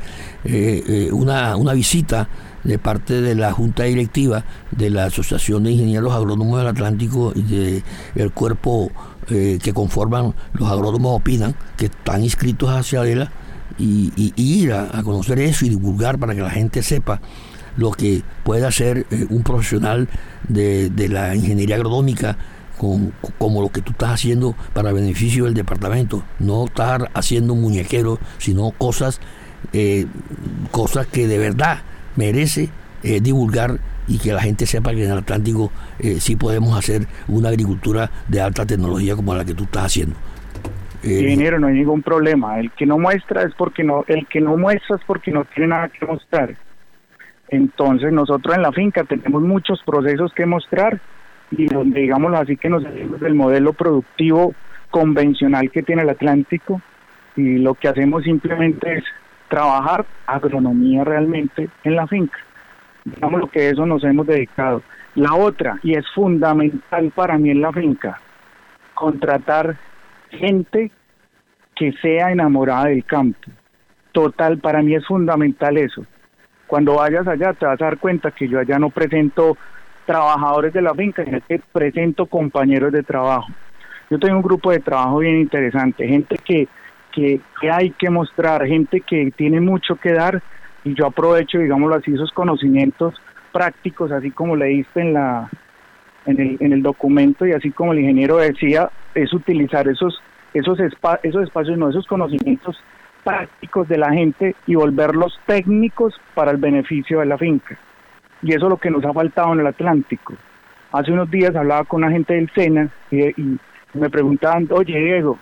una, una visita de parte de la Junta Directiva de la Asociación de Ingenieros Agrónomos del Atlántico y del el cuerpo eh, que conforman los agrónomos opinan, que están inscritos hacia ADELA, y, ir a, conocer eso y divulgar para que la gente sepa lo que puede hacer eh, un profesional de, la ingeniería agronómica con, como lo que tú estás haciendo para beneficio del departamento, no estar haciendo un muñequero, sino cosas, eh, cosas que de verdad merece divulgar y que la gente sepa que en el Atlántico eh, sí podemos hacer una agricultura de alta tecnología como la que tú estás haciendo. Eh, dinero no hay ningún problema. El que no muestra es porque no, el que no muestra es porque no tiene nada que mostrar. Entonces nosotros en la finca tenemos muchos procesos que mostrar y donde digamos así que nos salimos del modelo productivo convencional que tiene el Atlántico y lo que hacemos simplemente es trabajar agronomía realmente en la finca digamos lo que eso nos hemos dedicado. La otra, y es fundamental para mí en la finca, contratar gente que sea enamorada del campo. Total, para mí es fundamental eso. Cuando vayas allá te vas a dar cuenta que yo allá no presento trabajadores de la finca, sino que presento compañeros de trabajo. Yo tengo un grupo de trabajo bien interesante, gente que, que, que hay que mostrar, gente que tiene mucho que dar y yo aprovecho, digámoslo así, esos conocimientos prácticos, así como le diste en la en el, en el documento y así como el ingeniero decía, es utilizar esos esos, esos espacios, no esos conocimientos prácticos de la gente y volverlos técnicos para el beneficio de la finca. Y eso es lo que nos ha faltado en el Atlántico. Hace unos días hablaba con una gente del SENA y, me preguntaban, oye Diego,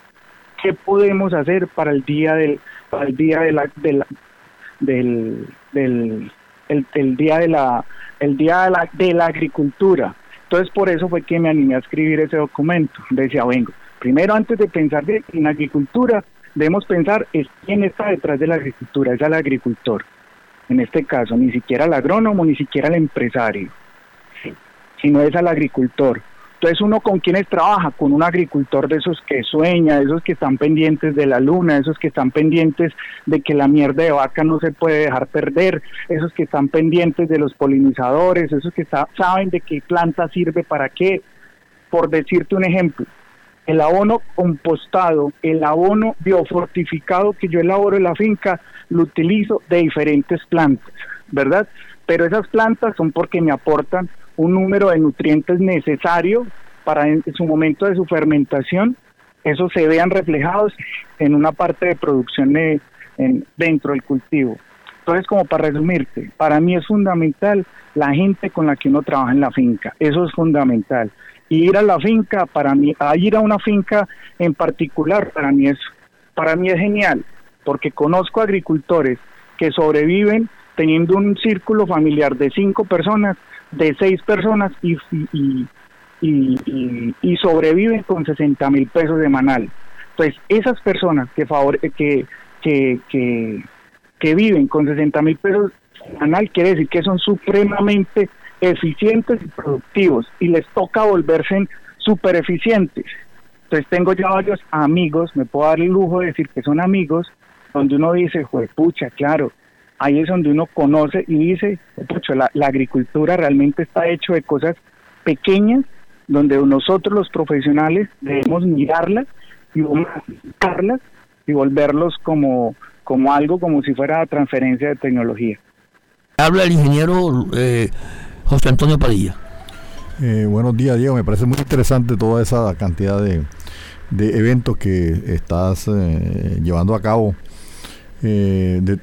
¿qué podemos hacer para el día del, para el día de la, de la, del, del el, día de la el día de la, de la agricultura. Entonces por eso fue que me animé a escribir ese documento. Decía, vengo, primero antes de pensar en agricultura, debemos pensar es quién está detrás de la agricultura, es el agricultor. En este caso, ni siquiera el agrónomo, ni siquiera el empresario, sino es al agricultor. Entonces uno con quienes trabaja, con un agricultor de esos que sueña, de esos que están pendientes de la luna, de esos que están pendientes de que la mierda de vaca no se puede dejar perder, esos que están pendientes de los polinizadores, esos que saben de qué planta sirve para qué. Por decirte un ejemplo, el abono compostado, el abono biofortificado que yo elaboro en la finca, lo utilizo de diferentes plantas, ¿verdad? Pero esas plantas son porque me aportan un número de nutrientes necesario para en su momento de su fermentación, esos se vean reflejados en una parte de producción dentro del cultivo. Entonces, como para resumirte, para mí es fundamental la gente con la que uno trabaja en la finca, eso es fundamental. Y ir a la finca, para mí, ir a una finca en particular, para mí es, para mí es genial, porque conozco agricultores que sobreviven teniendo un círculo familiar de cinco personas de seis personas y, sobreviven con 60 mil pesos semanal. Entonces, esas personas que, favore que, que, que, que viven con 60 mil pesos semanal quiere decir que son supremamente eficientes y productivos y les toca volverse súper eficientes. Entonces tengo ya varios amigos, me puedo dar el lujo de decir que son amigos, donde uno dice, pucha, claro, ahí es donde uno conoce y dice, pucha, la, la agricultura realmente está hecho de cosas pequeñas, donde nosotros los profesionales debemos mirarlas y humanizarlas y volverlos como, como algo, como si fuera transferencia de tecnología. Habla el ingeniero eh, José Antonio Padilla. Eh, buenos días, Diego. Me parece muy interesante toda esa cantidad de, de eventos que estás eh, llevando a cabo. Eh,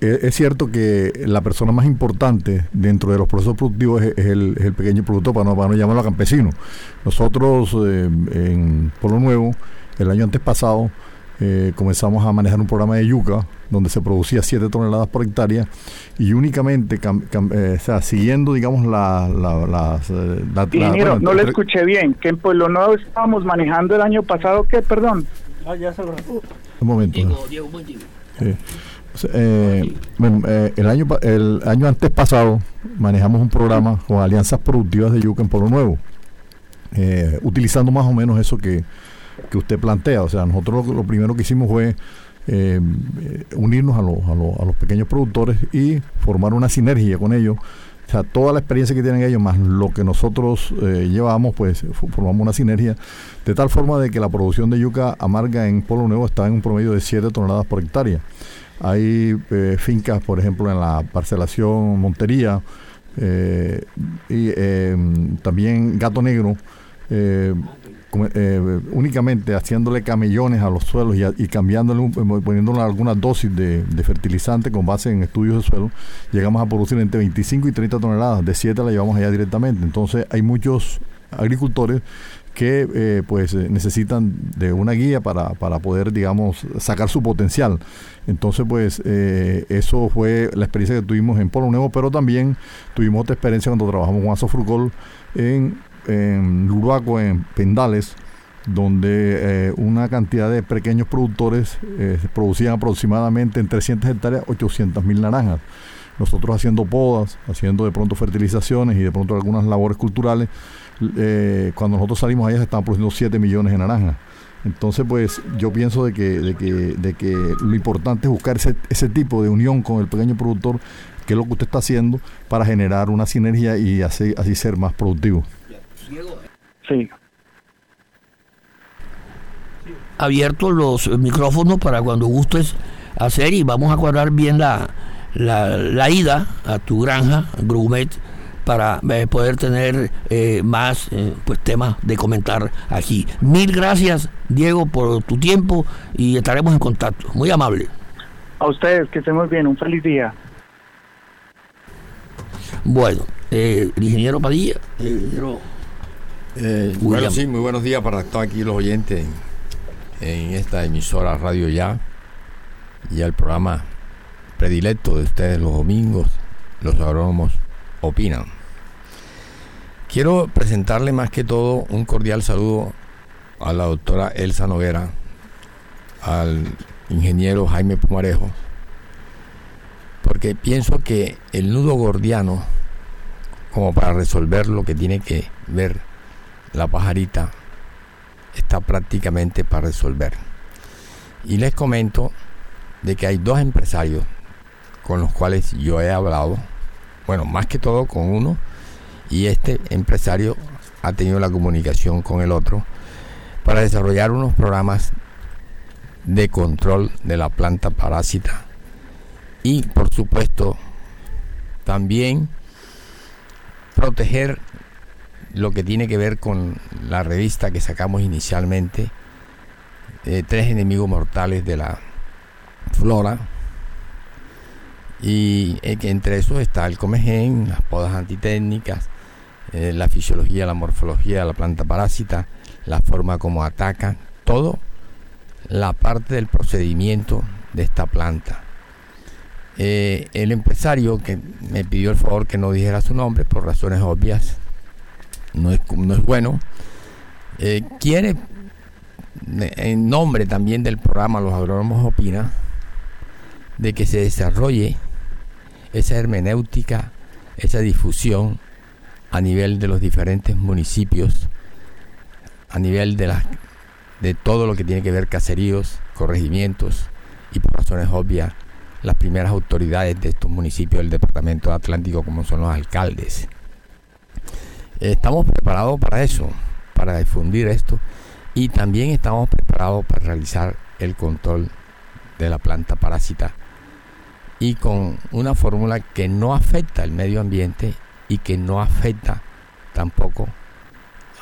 es cierto que la persona más importante dentro de los procesos productivos es, el, pequeño productor, para no, para no llamarlo campesino. Nosotros en Polo Nuevo, el año antes pasado, comenzamos a manejar un programa de yuca donde se producía 7 toneladas por hectárea y únicamente, eh, o sea, siguiendo, digamos, la... la, las, eh, no le escuché bien, que en Pueblo Nuevo estábamos manejando el año pasado, ¿qué? Perdón. Ah, ya se lo... Un momento. Diego, Diego, eh, bueno, el año el año antes pasado manejamos un programa con alianzas productivas de yuca en Pueblo Nuevo, utilizando más o menos eso que, que usted plantea. O sea, nosotros lo primero que hicimos fue eh, unirnos a, a, los pequeños productores y formar una sinergia con ellos. O sea, toda la experiencia que tienen ellos, más lo que nosotros eh, llevamos, pues formamos una sinergia, de tal forma de que la producción de yuca amarga en Polo Nuevo está en un promedio de 7 toneladas por hectárea. Hay eh, fincas, por ejemplo, en la parcelación Montería y también Gato Negro, eh, únicamente haciéndole camellones a los suelos y, cambiándole, eh, poniéndole algunas dosis de, fertilizante con base en estudios de suelo, llegamos a producir entre 25 y 30 toneladas, de 7 la llevamos allá directamente. Entonces hay muchos agricultores que eh, pues necesitan de una guía para, para, poder digamos sacar su potencial entonces pues eso fue la experiencia que tuvimos en Polo Nuevo pero también tuvimos otra experiencia cuando trabajamos con Azofrucol en en Luraco, en Pendales, donde eh, una cantidad de pequeños productores eh, producían aproximadamente en 300 hectáreas 800 mil naranjas. Nosotros haciendo podas, haciendo de pronto fertilizaciones y de pronto algunas labores culturales, eh, cuando nosotros salimos allá se estaban produciendo 7 millones de naranjas. Entonces, pues yo pienso de que, de que, de que lo importante es buscar ese, ese tipo de unión con el pequeño productor, que es lo que usted está haciendo, para generar una sinergia y así ser más productivo. Sí. Abiertos los micrófonos para cuando gustes hacer y vamos a cuadrar bien la, la, ida a tu granja, Grumet, para eh, poder tener eh, más eh, pues temas de comentar aquí. Mil gracias, Diego, por tu tiempo y estaremos en contacto. Muy amable. A ustedes, que estemos bien. Un feliz día. Bueno, el ingeniero Padilla, el ingeniero eh, bueno, sí, muy buenos días para todos aquí los oyentes en, esta emisora Radio Ya y al programa predilecto de ustedes los domingos, los agrónomos opinan. Quiero presentarle más que todo un cordial saludo a la doctora Elsa Noguera, al ingeniero Jaime Pumarejo, porque pienso que el nudo gordiano, como para resolver lo que tiene que ver la pajarita está prácticamente para resolver. Y les comento de que hay dos empresarios con los cuales yo he hablado, bueno, más que todo con uno, y este empresario ha tenido la comunicación con el otro para desarrollar unos programas de control de la planta parásita y por supuesto también proteger lo que tiene que ver con la revista que sacamos inicialmente, eh, Tres enemigos mortales de la flora. Y eh, entre esos está el comegen, las podas antitécnicas, eh, la fisiología, la morfología de la planta parásita, la forma como ataca, todo la parte del procedimiento de esta planta. el empresario que me pidió el favor que no dijera su nombre por razones obvias, no es, no es bueno, eh, quiere en nombre también del programa Los Agrónomos Opina, de que se desarrolle esa hermenéutica, esa difusión a nivel de los diferentes municipios, a nivel de, de todo lo que tiene que ver caseríos, corregimientos y por razones obvias las primeras autoridades de estos municipios del departamento Atlántico como son los alcaldes. Estamos preparados para eso, para difundir esto y también estamos preparados para realizar el control de la planta parásita y con una fórmula que no afecta al medio ambiente y que no afecta tampoco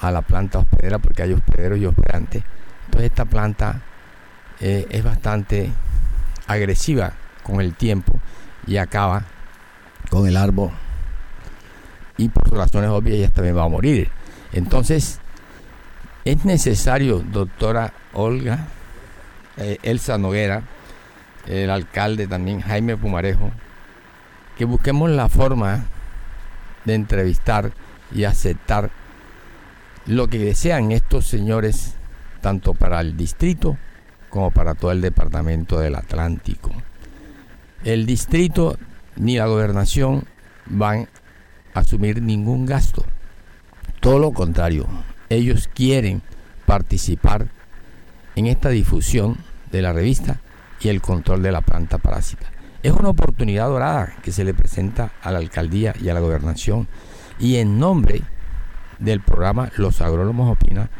a la planta hospedera porque hay hospederos y hospedantes. Entonces esta planta eh, es bastante agresiva con el tiempo y acaba con el árbol y por razones obvias ya también va a morir. Entonces es necesario, doctora Olga, eh, Elsa Noguera, el alcalde también, Jaime Pumarejo, que busquemos la forma de entrevistar y aceptar lo que desean estos señores, tanto para el distrito como para todo el departamento del Atlántico. El distrito ni la gobernación van asumir ningún gasto. Todo lo contrario, ellos quieren participar en esta difusión de la revista y el control de la planta parásita. Es una oportunidad dorada que se le presenta a la alcaldía y a la gobernación y en nombre del programa Los Agrónomos Opina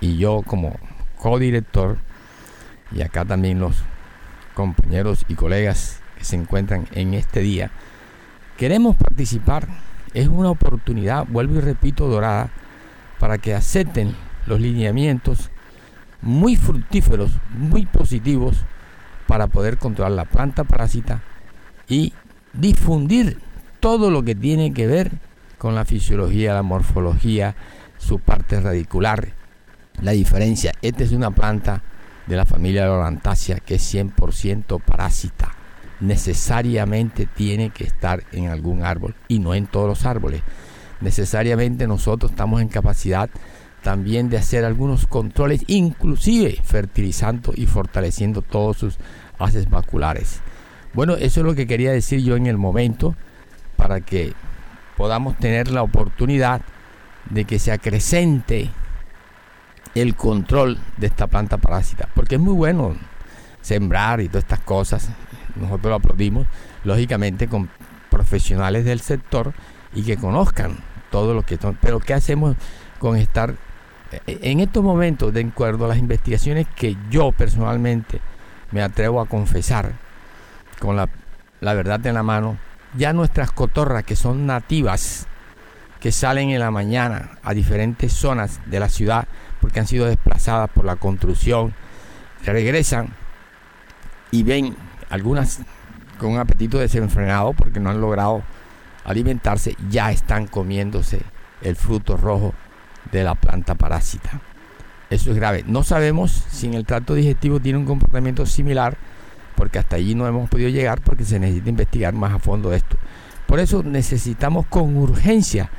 y yo como codirector y acá también los compañeros y colegas que se encuentran en este día, queremos participar. Es una oportunidad, vuelvo y repito, dorada, para que acepten los lineamientos muy fructíferos, muy positivos, para poder controlar la planta parásita y difundir todo lo que tiene que ver con la fisiología, la morfología, su parte radicular, la diferencia. Esta es una planta de la familia Lorantácea que es 100% parásita. Necesariamente tiene que estar en algún árbol y no en todos los árboles. Necesariamente nosotros estamos en capacidad también de hacer algunos controles, inclusive fertilizando y fortaleciendo todos sus haces maculares. Bueno, eso es lo que quería decir yo en el momento para que podamos tener la oportunidad de que se acrecente el control de esta planta parásita, porque es muy bueno sembrar y todas estas cosas, nosotros lo aplaudimos, lógicamente con profesionales del sector y que conozcan todo lo que son, pero ¿qué hacemos con estar en estos momentos de acuerdo a las investigaciones que yo personalmente me atrevo a confesar con la, la verdad en la mano, ya nuestras cotorras que son nativas, que salen en la mañana a diferentes zonas de la ciudad porque han sido desplazadas por la construcción, regresan y ven algunas con un apetito desenfrenado porque no han logrado alimentarse, ya están comiéndose el fruto rojo de la planta parásita. Eso es grave. No sabemos si en el trato digestivo tiene un comportamiento similar, porque hasta allí no hemos podido llegar porque se necesita investigar más a fondo esto. Por eso necesitamos con urgencia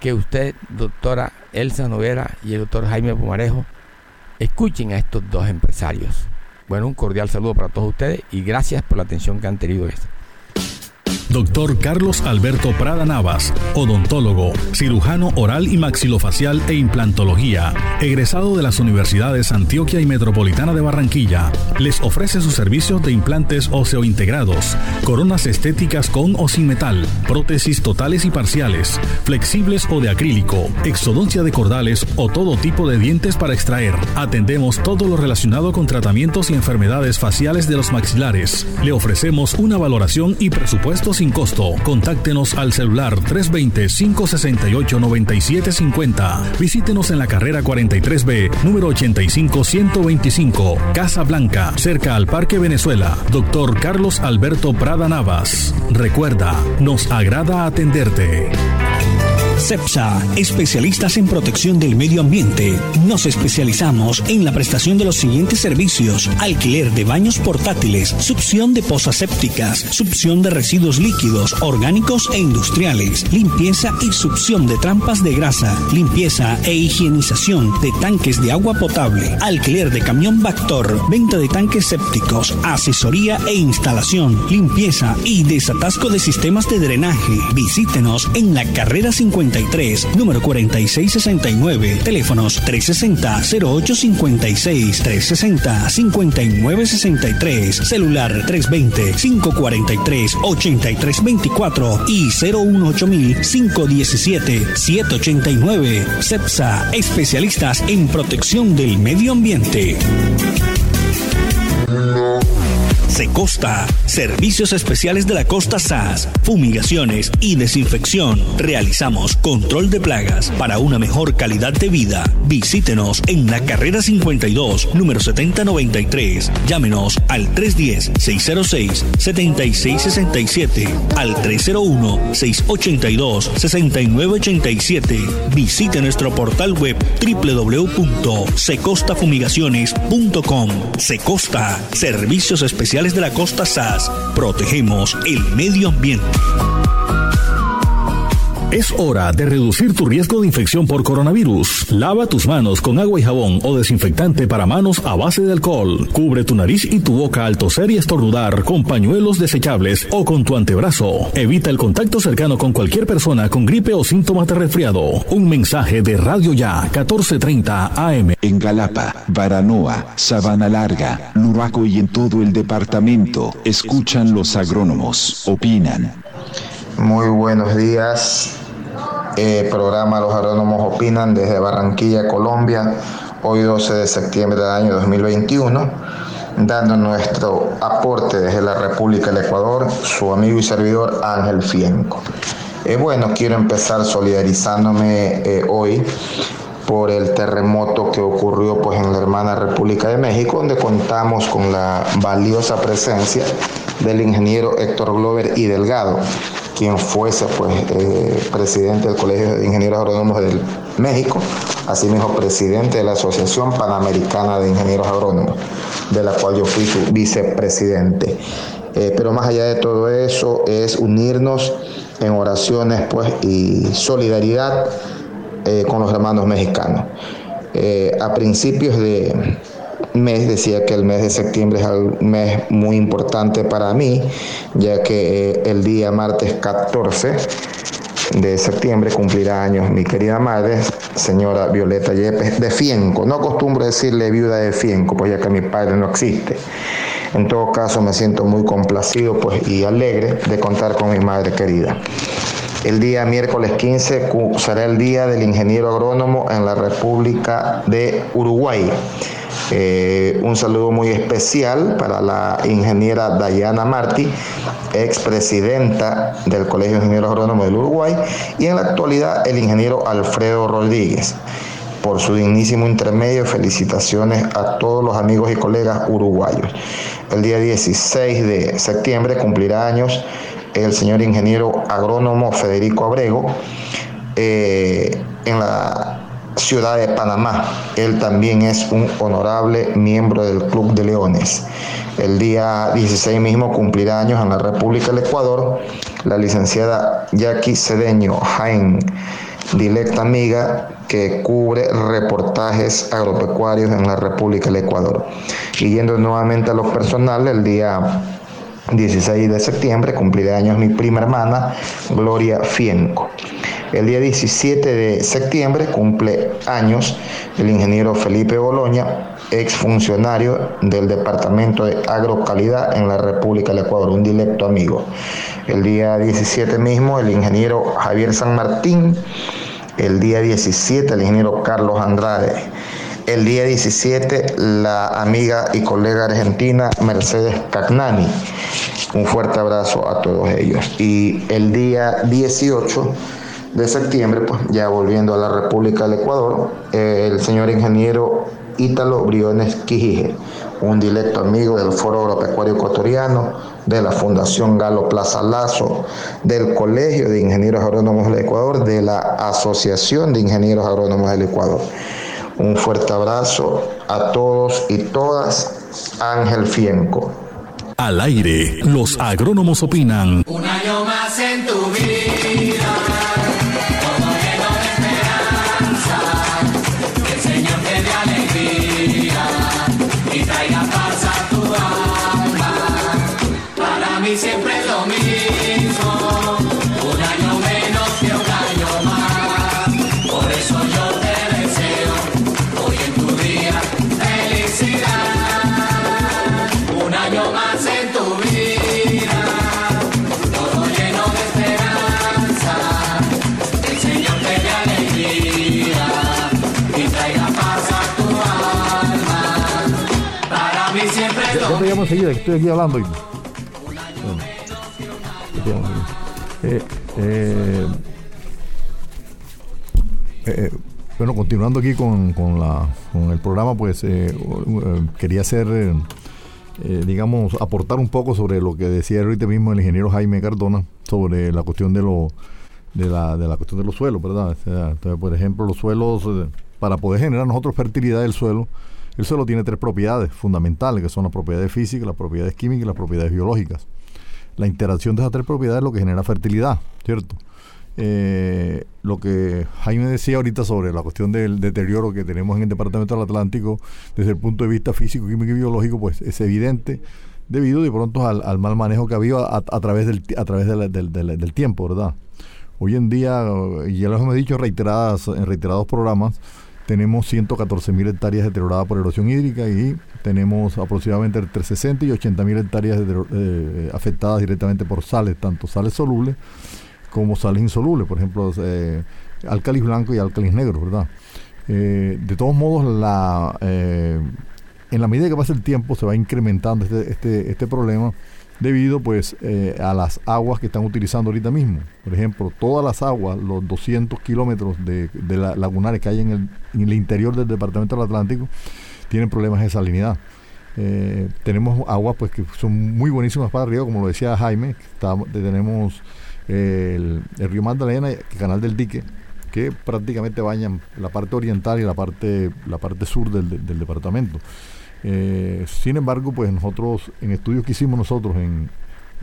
que usted, doctora Elsa Noguera y el doctor Jaime Pumarejo, escuchen a estos dos empresarios. Bueno, un cordial saludo para todos ustedes y gracias por la atención que han tenido. Esto. Doctor Carlos Alberto Prada Navas, odontólogo, cirujano oral y maxilofacial e implantología, egresado de las universidades Antioquia y Metropolitana de Barranquilla, les ofrece sus servicios de implantes óseo-integrados, coronas estéticas con o sin metal, prótesis totales y parciales, flexibles o de acrílico, exodoncia de cordales o todo tipo de dientes para extraer. Atendemos todo lo relacionado con tratamientos y enfermedades faciales de los maxilares. Le ofrecemos una valoración y presupuestos sin costo. Contáctenos al celular 320-568-9750. Visítenos en la carrera 43B, número 85125, Casa Blanca, cerca al Parque Venezuela. Doctor Carlos Alberto Prada Navas. Recuerda, nos agrada atenderte. CEPSA, especialistas en protección del medio ambiente. Nos especializamos en la prestación de los siguientes servicios: alquiler de baños portátiles, succión de pozas sépticas, succión de residuos líquidos, orgánicos e industriales, limpieza y succión de trampas de grasa, limpieza e higienización de tanques de agua potable, alquiler de camión Bactor, venta de tanques sépticos, asesoría e instalación, limpieza y desatasco de sistemas de drenaje. Visítenos en la carrera 53, número 4669, teléfonos 360-0856, 360-5963, celular 320-543-8324 y 018-517-789. CEPSA, especialistas en protección del medio ambiente. Secosta, servicios especiales de la costa SAS, fumigaciones y desinfección. Realizamos control de plagas para una mejor calidad de vida. Visítenos en la carrera 52, número 7093. Llámenos al 310-606-7667, al 301-682-6987. Visite nuestro portal web www.secostafumigaciones.com. Secosta, servicios especiales de la costa SAS, protegemos el medio ambiente. Es hora de reducir tu riesgo de infección por coronavirus. Lava tus manos con agua y jabón o desinfectante para manos a base de alcohol. Cubre tu nariz y tu boca al toser y estornudar con pañuelos desechables o con tu antebrazo. Evita el contacto cercano con cualquier persona con gripe o síntomas de resfriado. Un mensaje de Radio Ya 1430 AM. En Galapa, Baranoa, Sabana Larga, Luraco y en todo el departamento, escuchan los agrónomos, opinan. Muy buenos días. Eh, programa Los Agrónomos Opinan desde Barranquilla, Colombia, hoy 12 de septiembre del año 2021, dando nuestro aporte desde la República del Ecuador, su amigo y servidor Ángel Fienco. Eh, bueno, quiero empezar solidarizándome eh, hoy por el terremoto que ocurrió pues, en la hermana República de México, donde contamos con la valiosa presencia del ingeniero Héctor Glover y Delgado, quien fuese pues, eh, presidente del Colegio de Ingenieros Agrónomos del México, asimismo presidente de la Asociación Panamericana de Ingenieros Agrónomos, de la cual yo fui su vicepresidente. Eh, pero más allá de todo eso es unirnos en oraciones pues, y solidaridad eh, con los hermanos mexicanos. a principios de mes, decía que el mes de septiembre es un mes muy importante para mí, ya que eh, el día martes 14 de septiembre cumplirá años mi querida madre, señora Violeta Yepes de Fienco. No acostumbro decirle viuda de Fienco, pues ya que mi padre no existe. En todo caso, me siento muy complacido pues, y alegre de contar con mi madre querida. El día miércoles 15 será el Día del Ingeniero Agrónomo en la República de Uruguay. Eh, un saludo muy especial para la ingeniera Dayana Martí, expresidenta del Colegio de Ingenieros Agrónomos del Uruguay, y en la actualidad el ingeniero Alfredo Rodríguez. Por su dignísimo intermedio, felicitaciones a todos los amigos y colegas uruguayos. El día 16 de septiembre cumplirá años el señor ingeniero agrónomo Federico Abrego. Eh, en la ciudad de Panamá. Él también es un honorable miembro del Club de Leones. El día 16 mismo cumplirá años en la República del Ecuador la licenciada Jackie Cedeño Jaén, directa amiga que cubre reportajes agropecuarios en la República del Ecuador. Y yendo nuevamente a los personales, el día 16 de septiembre cumplirá años mi prima hermana Gloria Fienco. El día 17 de septiembre cumple años el ingeniero Felipe Boloña, exfuncionario del Departamento de Agrocalidad en la República del Ecuador, un directo amigo. El día 17 mismo el ingeniero Javier San Martín, el día 17 el ingeniero Carlos Andrade. El día 17, la amiga y colega argentina Mercedes Cagnani. Un fuerte abrazo a todos ellos. Y el día 18, de septiembre, pues ya volviendo a la República del Ecuador, eh, el señor ingeniero Ítalo Briones Quijije, un directo amigo del Foro Agropecuario Ecuatoriano, de la Fundación Galo Plaza Lazo, del Colegio de Ingenieros Agrónomos del Ecuador, de la Asociación de Ingenieros Agrónomos del Ecuador. Un fuerte abrazo a todos y todas. Ángel Fienco. Al aire, los agrónomos opinan. Un año más en tu vida, enseguida, que estoy aquí hablando. Eh, eh, eh, bueno, continuando aquí con, con la, con el programa, pues quería hacer, digamos, aportar un poco sobre lo que decía ahorita mismo el ingeniero Jaime Cardona sobre la cuestión de lo de la, de la cuestión de los suelos, ¿verdad? Entonces, por ejemplo, los suelos, para poder generar nosotros fertilidad del suelo, el suelo tiene tres propiedades fundamentales, que son las propiedades físicas, las propiedades químicas y las propiedades biológicas. La interacción de esas tres propiedades es lo que genera fertilidad, ¿cierto? Eh, lo que Jaime decía ahorita sobre la cuestión del deterioro que tenemos en el Departamento del Atlántico desde el punto de vista físico, químico y biológico, pues es evidente debido de pronto al, al mal manejo que ha habido a, través, del, a través del, del- tiempo, ¿verdad? Hoy en día, y ya lo hemos dicho reiteradas, en reiterados programas, tenemos 114 mil hectáreas deterioradas por erosión hídrica y tenemos aproximadamente entre 60 y 80 mil hectáreas deterior- eh, afectadas directamente por sales, tanto sales solubles como sales insolubles, por ejemplo, eh, álcalis blanco y álcalis negro, ¿verdad? Eh, de todos modos, la, eh, en la medida que pasa el tiempo se va incrementando este, este, este problema debido pues eh, a las aguas que están utilizando ahorita mismo. Por ejemplo, todas las aguas, los 200 kilómetros de, de la- lagunares que hay en el, el interior del departamento del Atlántico tienen problemas de salinidad. Eh, tenemos aguas pues que son muy buenísimas para arriba, como lo decía Jaime, tenemos eh, el, el río Magdalena el canal del dique, que prácticamente bañan la parte oriental y la parte, la parte sur del departamento. Eh, sin embargo, pues nosotros, en estudios que hicimos nosotros en,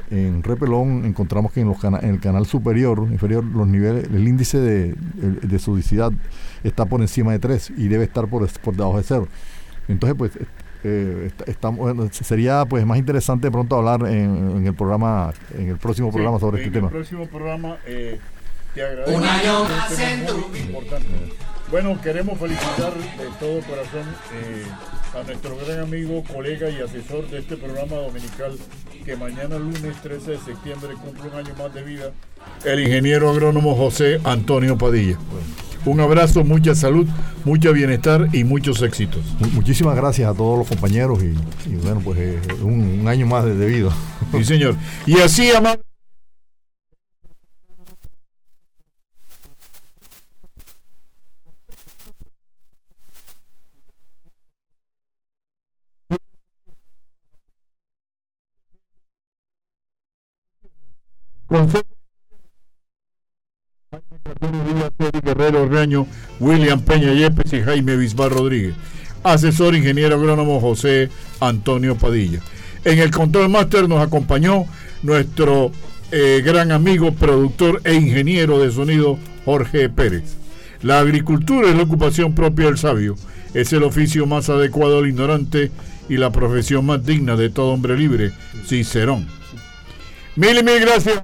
en Repelón, encontramos que en, los cana- en el canal superior, inferior, los niveles, el índice de, de, sodicidad está por encima de 3 y debe estar por, por debajo de 0. Entonces, pues, eh, estamos- bueno, sería pues más interesante de pronto hablar en, en el programa, en el próximo programa sobre en este tema. el próximo programa eh, te agradezco. Un año Este más en tu importante. Bueno, queremos felicitar de todo corazón eh, a nuestro gran amigo, colega y asesor de este programa dominical que mañana lunes 13 de septiembre cumple un año más de vida, el ingeniero agrónomo José Antonio Padilla. Un abrazo, mucha salud, mucho bienestar y muchos éxitos. Mu- Muchísimas gracias a todos los compañeros y, y bueno, pues eh, un, un año más de debido. Sí, señor. Y así, Reaño, William Peña Yepes y Jaime Bisbal Rodríguez. Asesor ingeniero agrónomo José Antonio Padilla. En el control máster nos acompañó nuestro eh, gran amigo, productor e ingeniero de sonido Jorge Pérez. La agricultura es la ocupación propia del sabio. Es el oficio más adecuado al ignorante y la profesión más digna de todo hombre libre, Cicerón. Mil y mil gracias.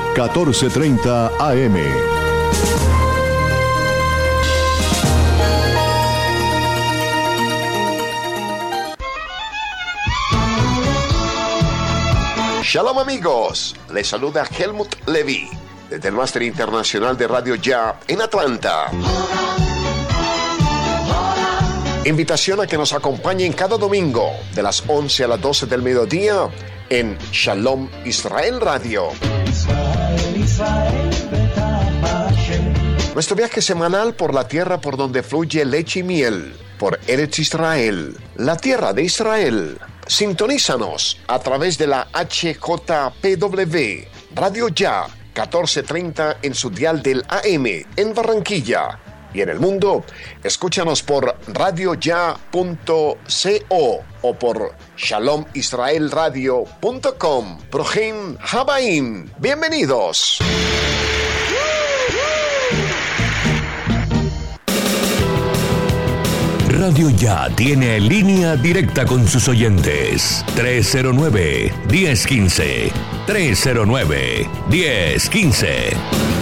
1430 AM. Shalom amigos, les saluda Helmut Levy desde el Máster Internacional de Radio Ya en Atlanta. Invitación a que nos acompañen cada domingo de las 11 a las 12 del mediodía en Shalom Israel Radio. Nuestro viaje semanal por la tierra por donde fluye leche y miel, por Eretz Israel, la tierra de Israel. Sintonízanos a través de la HJPW, Radio Ya, 1430 en su dial del AM, en Barranquilla. Y en el mundo, escúchanos por radioya.co o por shalomisraelradio.com. Projim Habaim. Bienvenidos. Radio Ya tiene línea directa con sus oyentes. 309-1015. 309-1015.